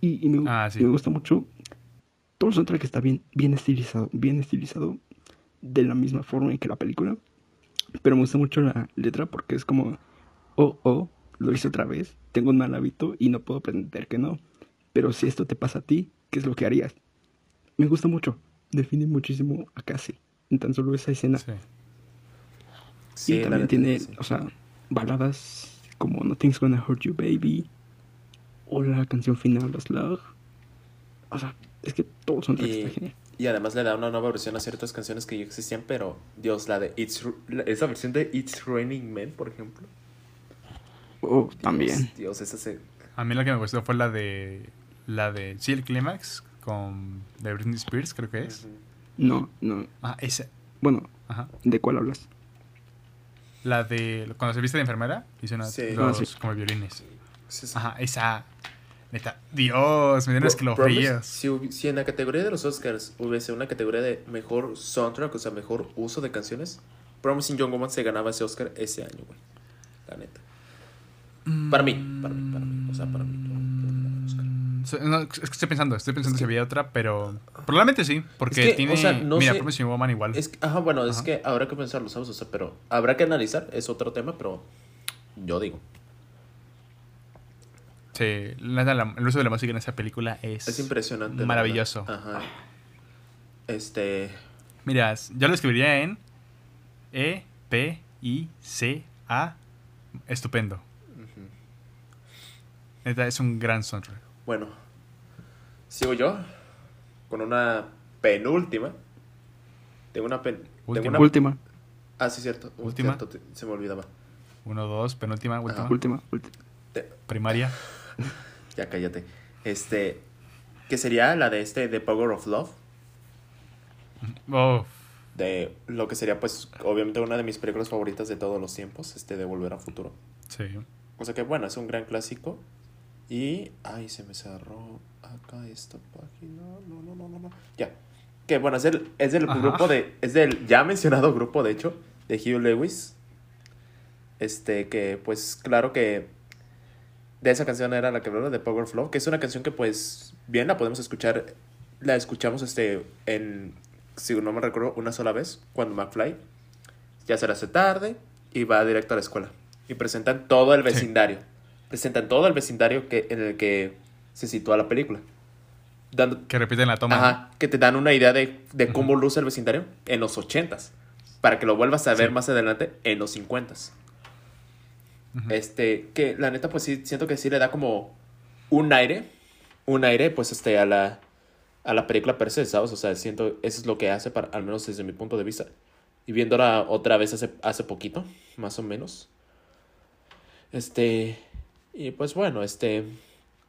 Y, me, ah, me, gusta mucho. Todo el soundtrack está bien, bien estilizado, bien estilizado de la misma forma que la película. Pero me gusta mucho la letra porque es como, oh, oh, lo hice otra vez, tengo un mal hábito y no puedo pretender que no. Pero si esto te pasa a ti, ¿qué es lo que harías? Me gusta mucho, define muchísimo a casi en tan solo esa escena. Sí. y también tiene, o sea, baladas como Nothing's Gonna Hurt You Baby o la canción final, Los Love. O sea, es que todos son y, genial. Y además le da una nueva versión a ciertas canciones que ya existían, pero Dios, la de It's esa versión de It's Raining Men, por ejemplo. Oh, también. Dios, esa se... A mí la que me gustó fue la de la de sí, el Climax con de Britney Spears, creo que es. No, no. Ah, esa. Bueno, Ajá. ¿de cuál hablas? La de cuando se viste de enfermera, hizo una, sí. dos ah, como violines. Ajá, esa. Neta, Dios, me dieron escalofríos. Si, si en la categoría de los Oscars hubiese una categoría de mejor soundtrack, o sea, mejor uso de canciones, Promising Young Woman se ganaba ese Oscar ese año, güey. La neta. Para mí, para mí, para mí. O sea, para mí. No, es que estoy pensando, estoy pensando si había otra, pero probablemente sí, porque tiene. O sea, no mira, sé, Woman igual. Es, ajá, bueno, es que habrá que pensarlo, ¿sabes? O sea, pero habrá que analizar, es otro tema, pero yo digo. Sí, el uso de la música en esa película es. Es impresionante. Maravilloso. Ajá. Este. Mira, yo lo escribiría en E, P, I, C, A. Estupendo. Es un gran soundtrack. Bueno, sigo yo con una penúltima. Tengo una pen. Última. última. Ah, sí, cierto. Última. se me olvidaba. Uno, dos, penúltima, última. última. Primaria. ya cállate. Este. Que sería la de este, The Power of Love. Oh. De lo que sería, pues, obviamente una de mis películas favoritas de todos los tiempos, este de Volver a Futuro. Sí. O sea que, bueno, es un gran clásico. Y. Ay, se me cerró acá esta página. No, no, no, no, no. Ya. Que bueno, es del, es del grupo de. Es del ya mencionado grupo, de hecho, de Hugh Lewis. Este, que pues claro que de esa canción era la que hablaba de Power Flow, que es una canción que pues bien la podemos escuchar, la escuchamos este en, si no me recuerdo, una sola vez, cuando McFly ya se hace tarde y va directo a la escuela. Y presentan todo el vecindario. Presentan todo el vecindario que, en el que se sitúa la película. Dando, Que repiten la toma. Ajá, que te dan una idea de, de cómo luce el vecindario en los ochentas. Para que lo vuelvas a ver Sí. más adelante en los cincuentas. Este, que la neta, pues sí, siento que sí le da como un aire. Un aire, pues, este, a la, a la película per se, ¿sabes? O sea, siento, eso es lo que hace, para, al menos desde mi punto de vista. Y viéndola otra vez hace, hace poquito, más o menos. Este, y pues bueno, este,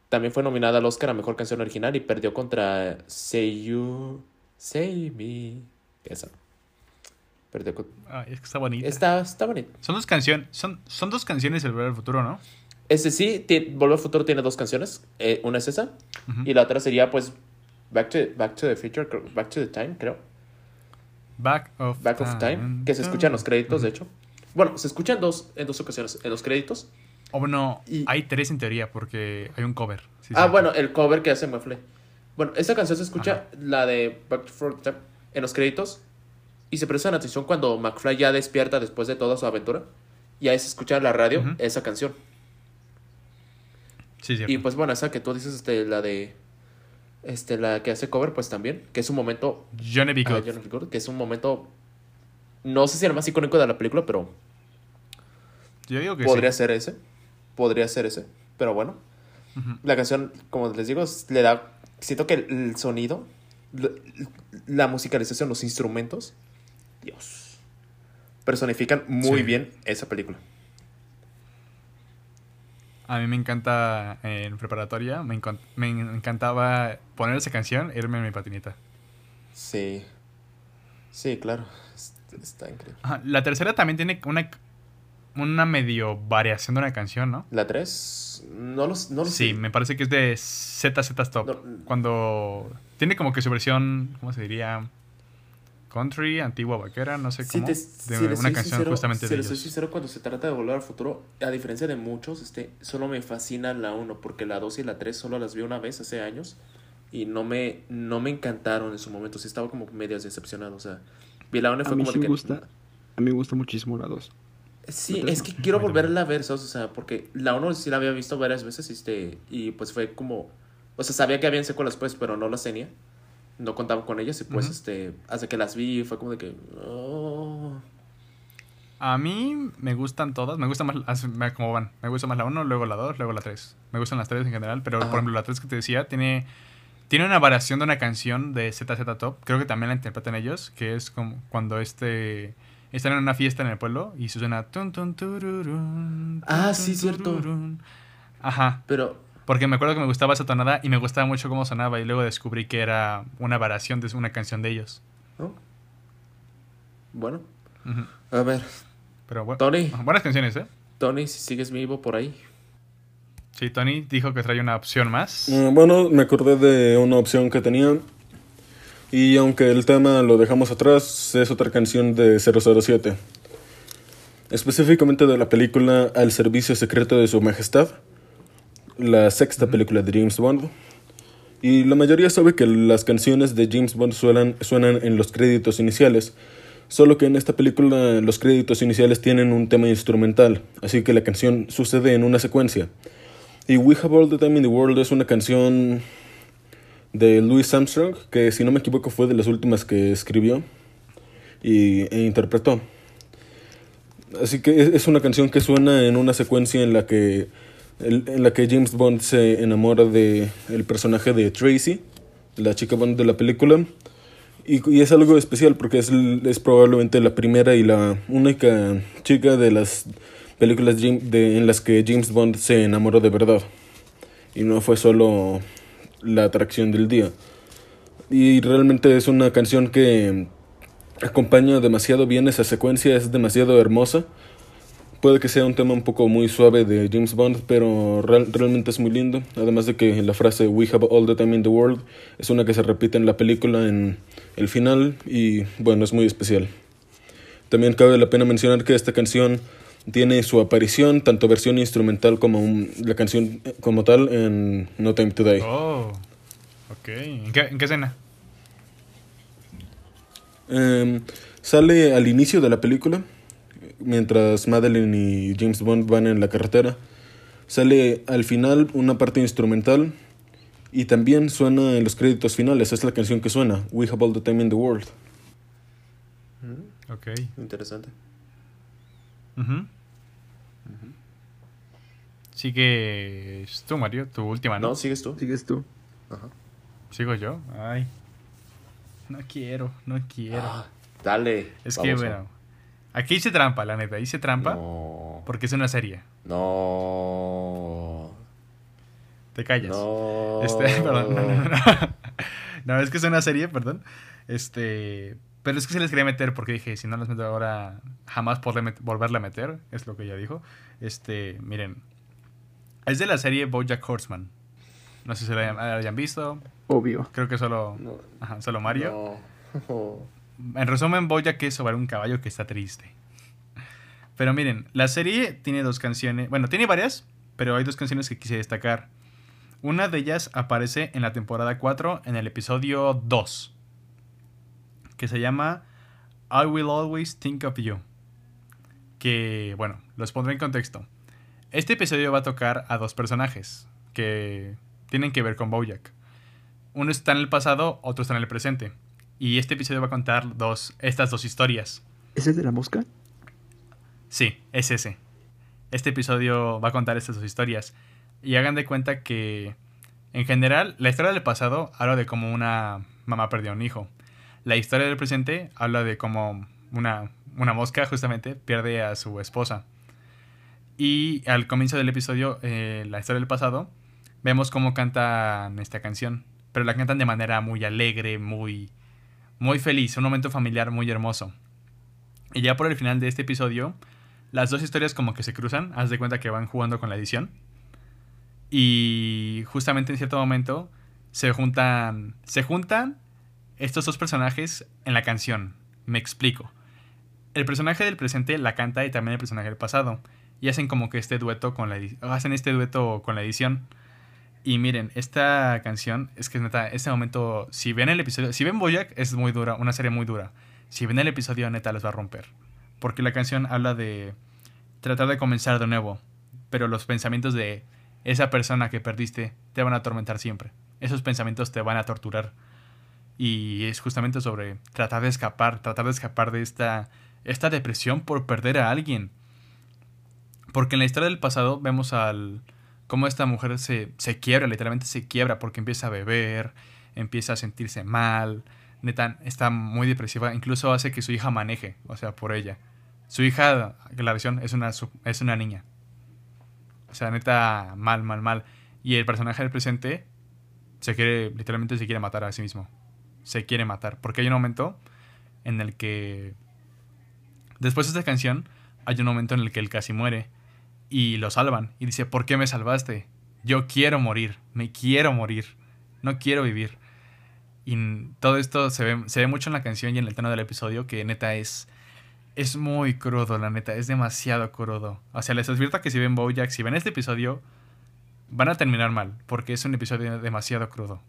también fue nominada al Oscar a Mejor Canción Original y perdió contra Say You, Say Me. Esa. Ay, es que está bonita. Está, está bonito. Son dos canciones. Son, son dos canciones del Volver al Futuro, ¿no? Ese sí, Volver al Futuro tiene dos canciones. Eh, una es esa. Y la otra sería, pues, Back to, Back to the Future, Back to the Time, creo. Back of Back of Time, que se escucha en los créditos, de hecho. Bueno, se escucha en dos, en dos ocasiones. En los créditos. O bueno, Y- hay tres en teoría porque hay un cover. Ah, bueno, el cover que hace Muffle. Bueno, esa canción se escucha, la de Back to the Time, en los créditos. Y se presta atención cuando McFly ya despierta después de toda su aventura. Y ahí se escucha en la radio esa canción. Sí, cierto. Y pues bueno, esa que tú dices, este, la de. Este, la que hace cover, pues también. Que es un momento. Johnny B. ah, Good. yo no recuerdo, que es un momento. No sé si el más icónico de la película, pero Yo digo que podría sí. ser ese. Podría ser ese. Pero bueno. La canción, como les digo, es- le da. Siento que el, el sonido, la, la musicalización, los instrumentos. Dios. Personifican muy Sí. bien esa película. A mí me encanta en preparatoria. Me, me encantaba poner esa canción e irme en mi patineta. Sí. Sí, claro. Es- Está increíble. Ajá, La tercera también tiene una, una medio variación de una canción, ¿no? La 3, no los, no los Sí, me parece que es de ZZ Top. No. Cuando tiene como que su versión, ¿cómo se diría? Country, antigua vaquera, no sé Sí, cómo. te- de si una soy canción sincero- justamente si de les soy ellos. sincero, cuando se trata de volver al futuro, a diferencia de muchos, este, solo me fascina la 1, porque la 2 y la 3 solo las vi una vez hace años y no me, no me encantaron en su momento. Sí estaba como medio decepcionado, o sea, vi la 1 y A fue mí como sí de me que... gusta, a mí me gusta muchísimo la 2. Sí, es no. que quiero volverla a ver, ¿sabes? O sea, porque la 1 sí la había visto varias veces este, y pues fue como... O sea, sabía que habían secuelas pues, pero no las tenía. No contaba con ellas y pues, este, hasta que las vi fue como de que... oh. A mí me gustan todas, me gusta más como van. Me gusta más la 1, luego la 2, luego la 3. Me gustan las 3 en general, pero por ejemplo la 3 que te decía tiene tiene una variación de una canción de ZZ Top, creo que también la interpretan ellos, que es como cuando este están en una fiesta en el pueblo y se suena tun, tun, tururún, Ah, sí, cierto. Ajá, Pero porque me acuerdo que me gustaba esa tonada y me gustaba mucho cómo sonaba y luego descubrí que era una variación de una canción de ellos. ¿no? Bueno, a ver, Pero bueno, Tony, buenas canciones, ¿eh? Tony, si sigues vivo por ahí. Sí, Tony dijo que trae una opción más. Mm, Bueno, me acordé de una opción que tenía. Y aunque el tema lo dejamos atrás, es otra canción de 007. Específicamente de la película Al Servicio Secreto de Su Majestad, la sexta película de James Bond. Y la mayoría sabe que las canciones de James Bond suenan, suenan en los créditos iniciales, solo que en esta película los créditos iniciales tienen un tema instrumental, así que la canción sucede en una secuencia. Y We Have All the Time in the World es una canción de Louis Armstrong, que si no me equivoco fue de las últimas que escribió y, e interpretó. Así que es, es una canción que suena en una secuencia en la que, en la que James Bond se enamora de el personaje de Tracy, la chica Bond de la película. Y, es algo especial porque es, es probablemente la primera y la única chica de las películas de- en las que James Bond se enamoró de verdad. Y no fue solo la atracción del día. Y realmente es una canción que acompaña demasiado bien esa secuencia, es demasiado hermosa. Puede que sea un tema un poco muy suave de James Bond, pero real- realmente es muy lindo. Además de que la frase We have all the time in the world es una que se repite en la película en el final y bueno, es muy especial. También cabe la pena mencionar que esta canción tiene su aparición, tanto versión instrumental como un- la canción como tal, en No Time to Die. Oh, ok. ¿En qué, en qué escena? Em, sale al inicio de la película, mientras Madeline y James Bond van en la carretera. Sale al final una parte instrumental y también suena en los créditos finales. Es la canción que suena, We Have All the Time in the World. Ok. Interesante. Ujú. Sigues tú, Mario, tu última, ¿no? No, sigues tú. Sigues tú. Ajá. Sigo yo. Ay. No quiero, no quiero. Ah, dale. es que, bueno. Aquí hice trampa, la neta. Hice trampa No. porque es una serie. No. Te callas. No. Este, perdón. No, no, no. No, es que es una serie, perdón. Este. Pero es que se les quería meter porque dije, si no los meto ahora, jamás podré met- volverle a meter. Es lo que ella dijo. Este, miren. Es de la serie Bojack Horseman. No sé si la hayan- la hayan visto. Obvio. Creo que solo, No. ajá, solo Mario. No. En resumen, Bojack es sobre un caballo que está triste. Pero miren, la serie tiene dos canciones. Bueno, tiene varias, pero hay dos canciones que quise destacar. Una de ellas aparece en la temporada 4, en el episodio 2, que se llama I Will Always Think of You. Que, bueno, los pondré en contexto. Este episodio va a tocar a dos personajes que tienen que ver con Bojack. Uno está en el pasado, otro está en el presente. Y este episodio va a contar dos, estas dos historias. ¿Es el de la mosca? Sí, es ese. Este episodio va a contar estas dos historias. Y hagan de cuenta que, en general, la historia del pasado habla de cómo una mamá perdió a un hijo. La historia del presente habla de cómo una, una mosca, justamente, pierde a su esposa. Y al comienzo del episodio, eh, la historia del pasado, vemos cómo cantan esta canción. Pero la cantan de manera muy alegre, muy, muy feliz, un momento familiar muy hermoso. Y ya por el final de este episodio, las dos historias como que se cruzan, haz de cuenta que van jugando con la edición. Y justamente en cierto momento se juntan se juntan estos dos personajes en la canción. Me explico. El personaje del presente la canta y también el personaje del pasado y hacen como que este dueto con la hacen este dueto con la edición. Y miren, esta canción es que neta, este momento, si ven el episodio, si ven Boyack, es muy dura, una serie muy dura. Si ven el episodio, neta, les va a romper. Porque la canción habla de tratar de comenzar de nuevo. Pero los pensamientos de esa persona que perdiste te van a atormentar siempre. Esos pensamientos te van a torturar. Y es justamente sobre tratar de escapar, tratar de escapar de esta, esta depresión por perder a alguien. Porque en la historia del pasado vemos al cómo esta mujer se, se quiebra, literalmente se quiebra porque empieza a beber, empieza a sentirse mal, neta, está muy depresiva, incluso hace que su hija maneje, o sea, por ella. Su hija, aclaración, es una, es una niña. O sea, neta, mal, mal, mal. Y el personaje del presente se quiere, literalmente se quiere matar a sí mismo. Se quiere matar. Porque hay un momento en el que, después de esta canción, hay un momento en el que él casi muere y lo salvan. Y dice, ¿por qué me salvaste? Yo quiero morir, me quiero morir, no quiero vivir. Y todo esto se ve, se ve mucho en la canción y en el tono del episodio que neta es... Es muy crudo, la neta, es demasiado crudo. O sea, les advierto que si ven Bojack, si ven este episodio, van a terminar mal, porque es un episodio demasiado crudo.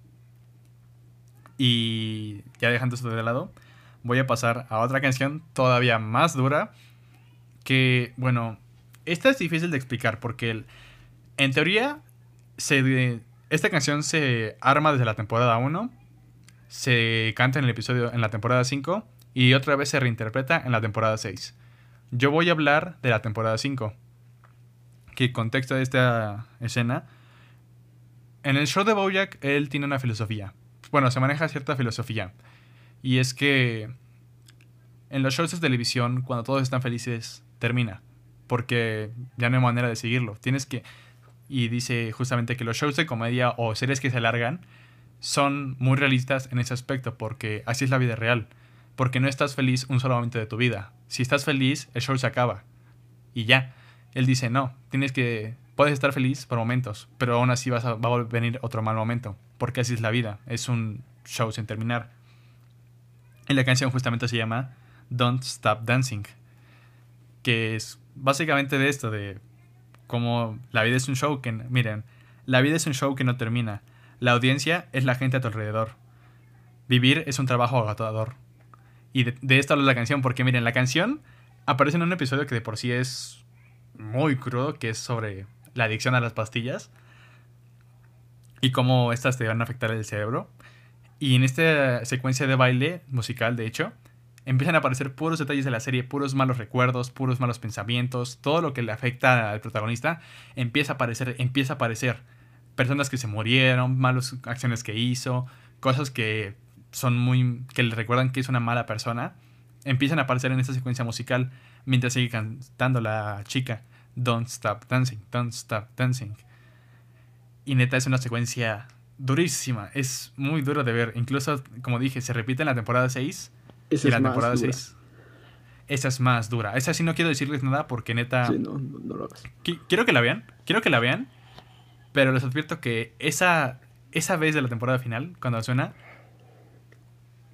Y ya dejando esto de lado, voy a pasar a otra canción todavía más dura, que, bueno, esta es difícil de explicar porque el- en teoría se, esta canción se arma desde la temporada 1, se canta en el episodio en la temporada 5 y otra vez se reinterpreta en la temporada 6. Yo voy a hablar de la temporada 5. Que contexto de esta escena. En el show de Bojack él tiene una filosofía. Bueno, se maneja cierta filosofía. Y es que en los shows de televisión, cuando todos están felices, termina. Porque ya no hay manera de seguirlo. Tienes que... Y dice justamente que los shows de comedia o series que se alargan son muy realistas en ese aspecto, porque así es la vida real. Porque no estás feliz un solo momento de tu vida. Si estás feliz, el show se acaba. Y ya. Él dice, no, tienes que... Puedes estar feliz por momentos, pero aún así vas a, va a venir otro mal momento. Porque así es la vida. Es un show sin terminar. Y la canción justamente se llama Don't Stop Dancing, que es básicamente de esto, de cómo la vida es un show que, miren, la vida es un show que no termina. La audiencia es la gente a tu alrededor. Vivir es un trabajo agotador. Y de, de esto habla la canción, porque miren, la canción aparece en un episodio que de por sí es muy crudo, que es sobre la adicción a las pastillas y cómo estas te van a afectar el cerebro. Y en esta secuencia de baile musical, de hecho, empiezan a aparecer puros detalles de la serie, puros malos recuerdos, puros malos pensamientos, todo lo que le afecta al protagonista empieza a aparecer, empieza a aparecer. Personas que se murieron, malas acciones que hizo, cosas que son muy que le recuerdan que es una mala persona, empiezan a aparecer en esta secuencia musical mientras sigue cantando la chica Don't Stop Dancing, Don't Stop Dancing. Y neta es una secuencia durísima, es muy duro de ver, incluso como dije, se repite en la temporada 6 Esa y es la más temporada dura. 6. Esa es más dura. Esa sí no quiero decirles nada porque neta Sí, no, no, no lo hagas. Qui- Quiero que la vean, quiero que la vean, pero les advierto que esa, esa vez de la temporada final, cuando suena,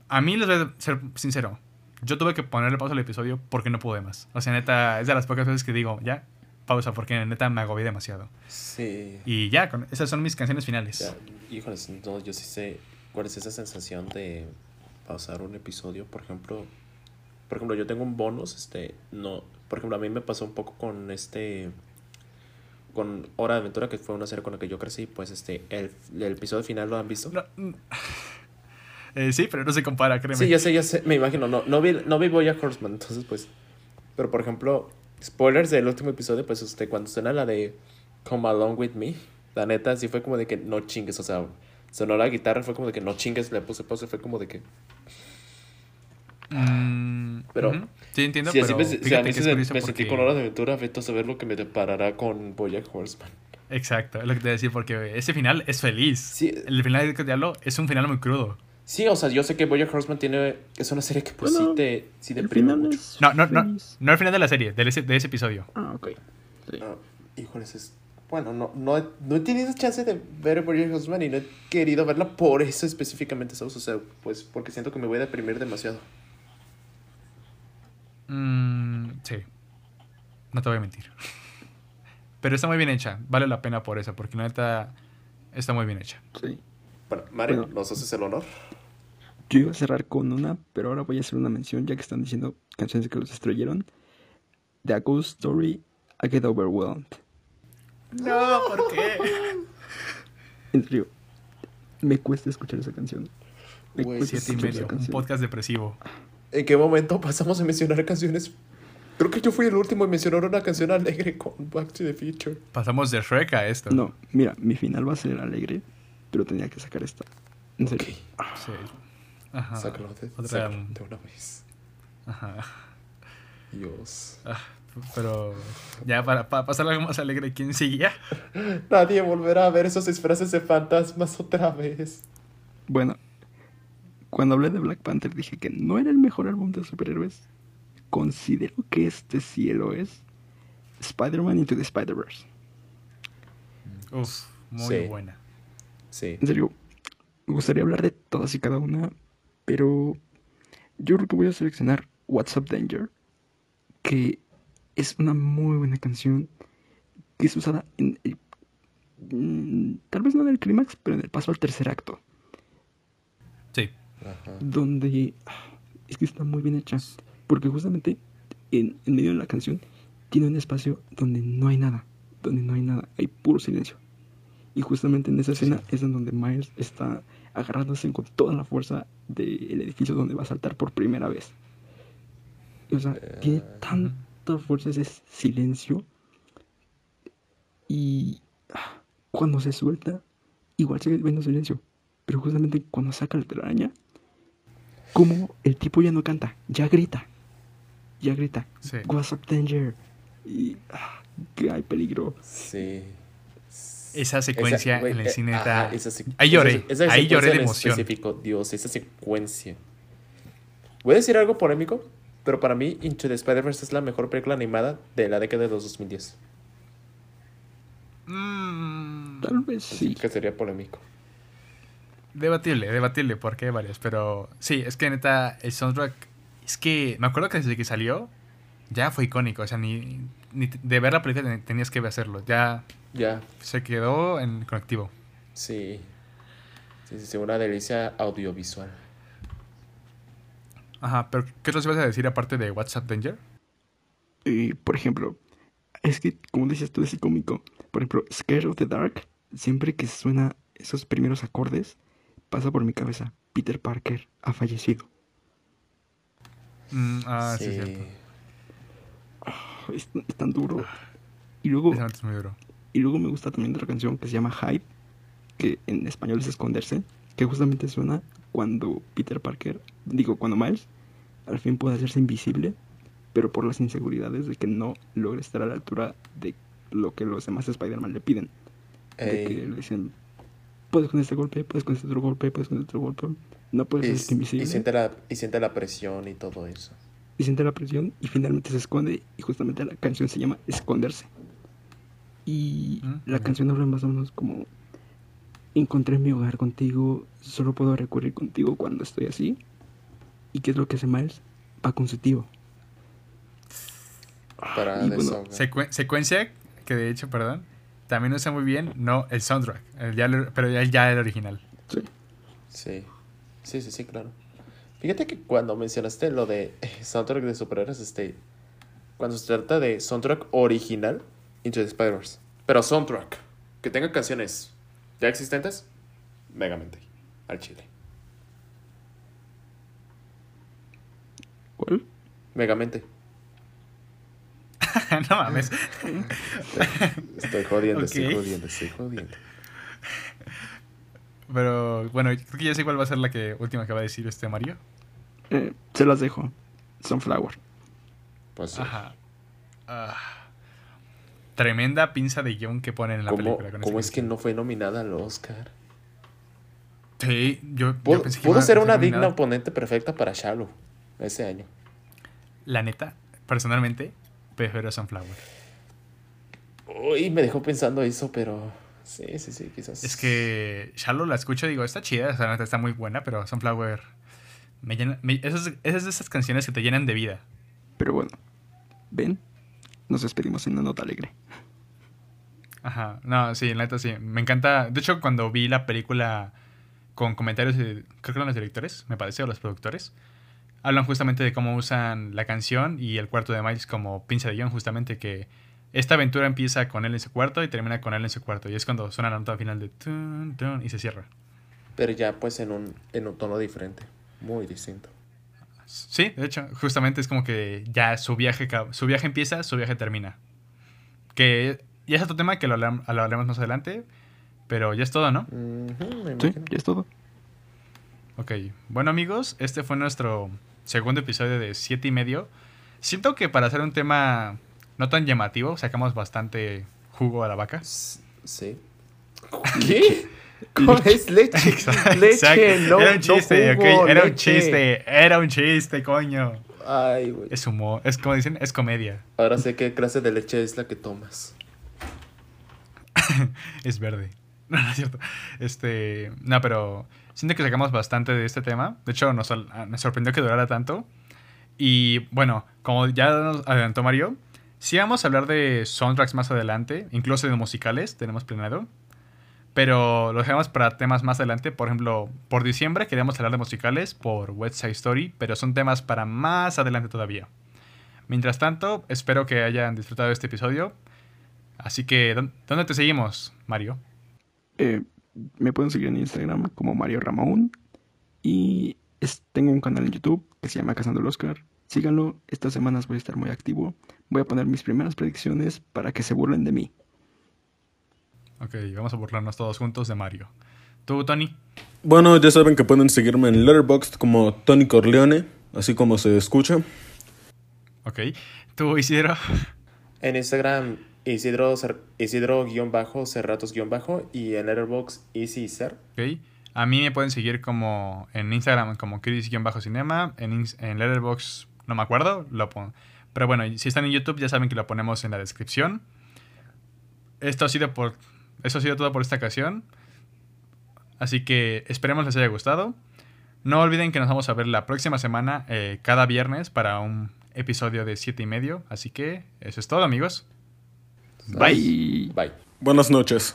a mí les voy a ser sincero, yo tuve que ponerle pausa al episodio porque no pude más. O sea, neta, es de las pocas veces que digo, ya, pausa, porque neta me agobié demasiado. Sí. Y ya, con, esas son mis canciones finales. Ya, híjoles, no, yo sí sé cuál es esa sensación de pausar un episodio. Por ejemplo, por ejemplo, yo tengo un bonus, este, no, por ejemplo, a mí me pasó un poco con este, con Hora de Aventura, que fue una serie con la que yo crecí, pues este, el, el episodio final lo han visto. No, mm. Eh, sí, pero no se compara, créeme. Sí, ya sé, ya sé, me imagino, no, no vi, no vi Bojack Horseman, entonces pues, pero por ejemplo, spoilers del último episodio, pues este, cuando suena la de Come Along With Me, la neta, sí fue como de que no chingues, o sea, sonó la guitarra, fue como de que no chingues, le puse pausa, fue como de que, Mm, Pero-. Sí, entiendo, si así pero me, si a mí se- me sentí porque- con Hora de Aventura, vete a saber lo que me deparará con Bojack Horseman. Exacto, es lo que te voy a decir, porque ese final es feliz. Sí. El final de Diablo es un final muy crudo. Sí, o sea, yo sé que Bojack Horseman tiene, es una serie que pues Bueno, sí te, sí deprime mucho. No, no, no, feliz. no el final de la serie, de ese, de ese episodio. Ah, ok. Sí. Ah, híjoles, es... Bueno, no, no, he, no he tenido chance de ver Bojack Horseman y no he querido verla por eso específicamente, ¿sabes? O sea, pues porque siento que me voy a deprimir demasiado. Mm, sí, no te voy a mentir. Pero está muy bien hecha, vale la pena por eso, porque neta está muy bien hecha. sí. Bueno, Mario, Bueno. ¿nos haces el honor? Yo iba a cerrar con una, pero ahora voy a hacer una mención ya que están diciendo canciones que los destruyeron. The A Ghost Story, I Get Overwhelmed. No, ¿por qué? En serio, me cuesta escuchar esa canción. Me Güey, cuesta Siete y medio, esa un podcast depresivo. ¿En qué momento pasamos a mencionar canciones? Creo que yo fui el último en mencionar una canción alegre con Back to the Future. Pasamos de Shrek a esto. No, mira, mi final va a ser alegre, pero tenía que sacar esta. En serio. Ok, Sí. Ajá. sácalo de, Otra- sácalo de una vez. Ajá. Dios. Ah, pero ya para, para pasar algo más alegre, ¿quién seguía? Nadie volverá a ver esos disfraces de fantasmas otra vez. Bueno, cuando hablé de Black Panther dije que no era el mejor álbum de superhéroes. Considero que este sí lo es. Spider-Man Into the Spider-Verse. Uf, muy Sí. buena. Sí. En serio, me gustaría hablar de todas y cada una, pero yo creo que voy a seleccionar What's Up Danger, que es una muy buena canción que es usada en el- mm, tal vez no en el clímax, pero en el paso al tercer acto, Sí. Ajá. donde ah, es que está muy bien hecha, porque justamente en, en medio de la canción tiene un espacio donde no hay nada, donde no hay nada, hay puro silencio. Y justamente en esa escena es en donde Miles está agarrándose con toda la fuerza del edificio donde va a saltar por primera vez. O sea, tiene tanta fuerza ese silencio. Y cuando se suelta, igual sigue viendo silencio. Pero justamente cuando saca la telaraña, como el tipo ya no canta, ya grita. Ya grita. Sí. What's up, danger? Y ah, que hay peligro. Sí. Esa secuencia en el eh, cine ajá, está- Ahí lloré, esa- esa ahí lloré de emoción. específico, Dios, esa secuencia. Voy a decir algo polémico, pero para mí Into the Spider-Verse es la mejor película animada de la década de los 2010. Mm, Tal vez Así sí. que sería polémico. debatible, debatible, porque hay varias. Pero sí, es que neta, el soundtrack Es que me acuerdo que desde que salió ya fue icónico. O sea, ni, ni de ver la película tenías que hacerlo. Ya Ya, se quedó en conectivo. sí. Sí, sí, sí, una delicia audiovisual. Ajá, pero ¿qué os ibas a decir aparte de WhatsApp Danger? Y, por ejemplo, es que, como dices tú, es cómico. Por ejemplo, Scared of the Dark, siempre que suena esos primeros acordes, pasa por mi cabeza. Peter Parker ha fallecido. Mm, ah, sí, es cierto. Es, es tan duro. Y luego, es muy duro. y luego me gusta también otra canción que se llama Hype, que en español es esconderse, que justamente suena cuando Peter Parker, digo, cuando Miles, al fin puede hacerse invisible, pero por las inseguridades de que no logra estar a la altura de lo que los demás Spider-Man le piden. De Ey, que le dicen, puedes con este golpe, puedes con este otro golpe, puedes con este otro golpe, no puedes y, hacerte invisible. y siente la, y siente la presión y todo eso. y siente la presión y finalmente se esconde y justamente la canción se llama Esconderse. Y Mm, la canción habla más o menos como encontré mi hogar contigo, solo puedo recurrir contigo cuando estoy así. ¿Y qué es lo que hace Miles? Va con su tío. Para y bueno, secuencia que de hecho, perdón, también usa muy bien, no el soundtrack, el ya pero ya, ya el original. Sí. Sí, sí, sí, sí, claro. Fíjate que cuando mencionaste lo de eh, soundtrack de superhéroes, este, cuando se trata de soundtrack original, Into the Spider-Verse, pero soundtrack, que tenga canciones ya existentes, Megamente, al chile. ¿Cuál? Megamente. no mames. Estoy jodiendo, estoy jodiendo, estoy jodiendo. Pero bueno, creo que ya sé cuál va a ser la que última que va a decir este Mario. Eh, se las dejo. Sunflower. Pues sí. Ajá. Ah. tremenda pinza de guion que ponen en la ¿Cómo, película. con cómo es que no fue nominada al Oscar? Sí, yo, yo Pudo, pensé que pudo iba a ser una nominada. digna oponente perfecta para Shallow ese año. La neta, personalmente, prefiero Sunflower. Uy, me dejó pensando eso, pero sí, sí, sí, quizás. Es que Shallow la escucho y digo, está chida, o sea, neta está muy buena, pero Sunflower me llena. me- esas, esas de esas canciones que te llenan de vida. Pero bueno, ven, nos despedimos en una nota alegre. Ajá, no, sí, la neta sí. Me encanta. De hecho, cuando vi la película con comentarios, de, creo que eran los directores, me parece, o los productores, hablan justamente de cómo usan la canción y el cuarto de Miles como pinza de guion, justamente que esta aventura empieza con él en su cuarto y termina con él en su cuarto. Y es cuando suena la nota final de tun, tun, y se cierra. Pero ya pues en un, en un tono diferente, muy distinto. Sí, de hecho, justamente es como que ya su viaje, su viaje empieza, su viaje termina. Que ya es otro tema que lo, hablaremos más adelante, pero ya es todo, ¿no? Sí, imagino. ya es todo. Ok, bueno amigos, este fue nuestro segundo episodio de siete y medio. Siento que para hacer un tema no tan llamativo, sacamos bastante jugo a la vaca. Sí. ¿Qué? ¿Cómo es leche? Exacto, Leche, no, era un chiste, no era un chiste, era un chiste, coño. Ay, güey. Es humor, es como dicen, es comedia, Ahora sé qué clase de leche es la que tomas. es verde. No, no es cierto. Este, no, pero siento que sacamos bastante de este tema. De hecho, nos, ah, nos sorprendió que durara tanto. Y bueno, como ya nos adelantó Mario, sí vamos a hablar de soundtracks más adelante, incluso de musicales, tenemos planeado. Pero lo dejamos para temas más adelante. Por ejemplo, por diciembre queríamos hablar de musicales por West Side Story, pero son temas para más adelante todavía. Mientras tanto, espero que hayan disfrutado de este episodio. Así que, ¿dó- ¿dónde te seguimos, Mario? Eh, me pueden seguir en Instagram como Mario Ramón. Y es- tengo un canal en YouTube que se llama Cazando el Oscar. Síganlo, estas semanas voy a estar muy activo. Voy a poner mis primeras predicciones para que se burlen de mí. Ok, vamos a burlarnos todos juntos de Mario. ¿Tú, Tony? Bueno, ya saben que pueden seguirme en Letterboxd como Tony Corleone, así como se escucha. Ok. ¿Tú, Isidro? En Instagram, Isidro-Cerratos- y en Letterboxd, EasyCer. Ok. A mí me pueden seguir como en Instagram como Chris-Cinema. En, en Letterboxd no me acuerdo. Lo pon- Pero bueno, si están en YouTube ya saben que lo ponemos en la descripción. Esto ha sido por... Eso ha sido todo por esta ocasión. Así que esperemos les haya gustado. No olviden que nos vamos a ver la próxima semana, eh, cada viernes, para un episodio de siete y medio. Así que eso es todo, amigos. Bye. Bye. Buenas noches.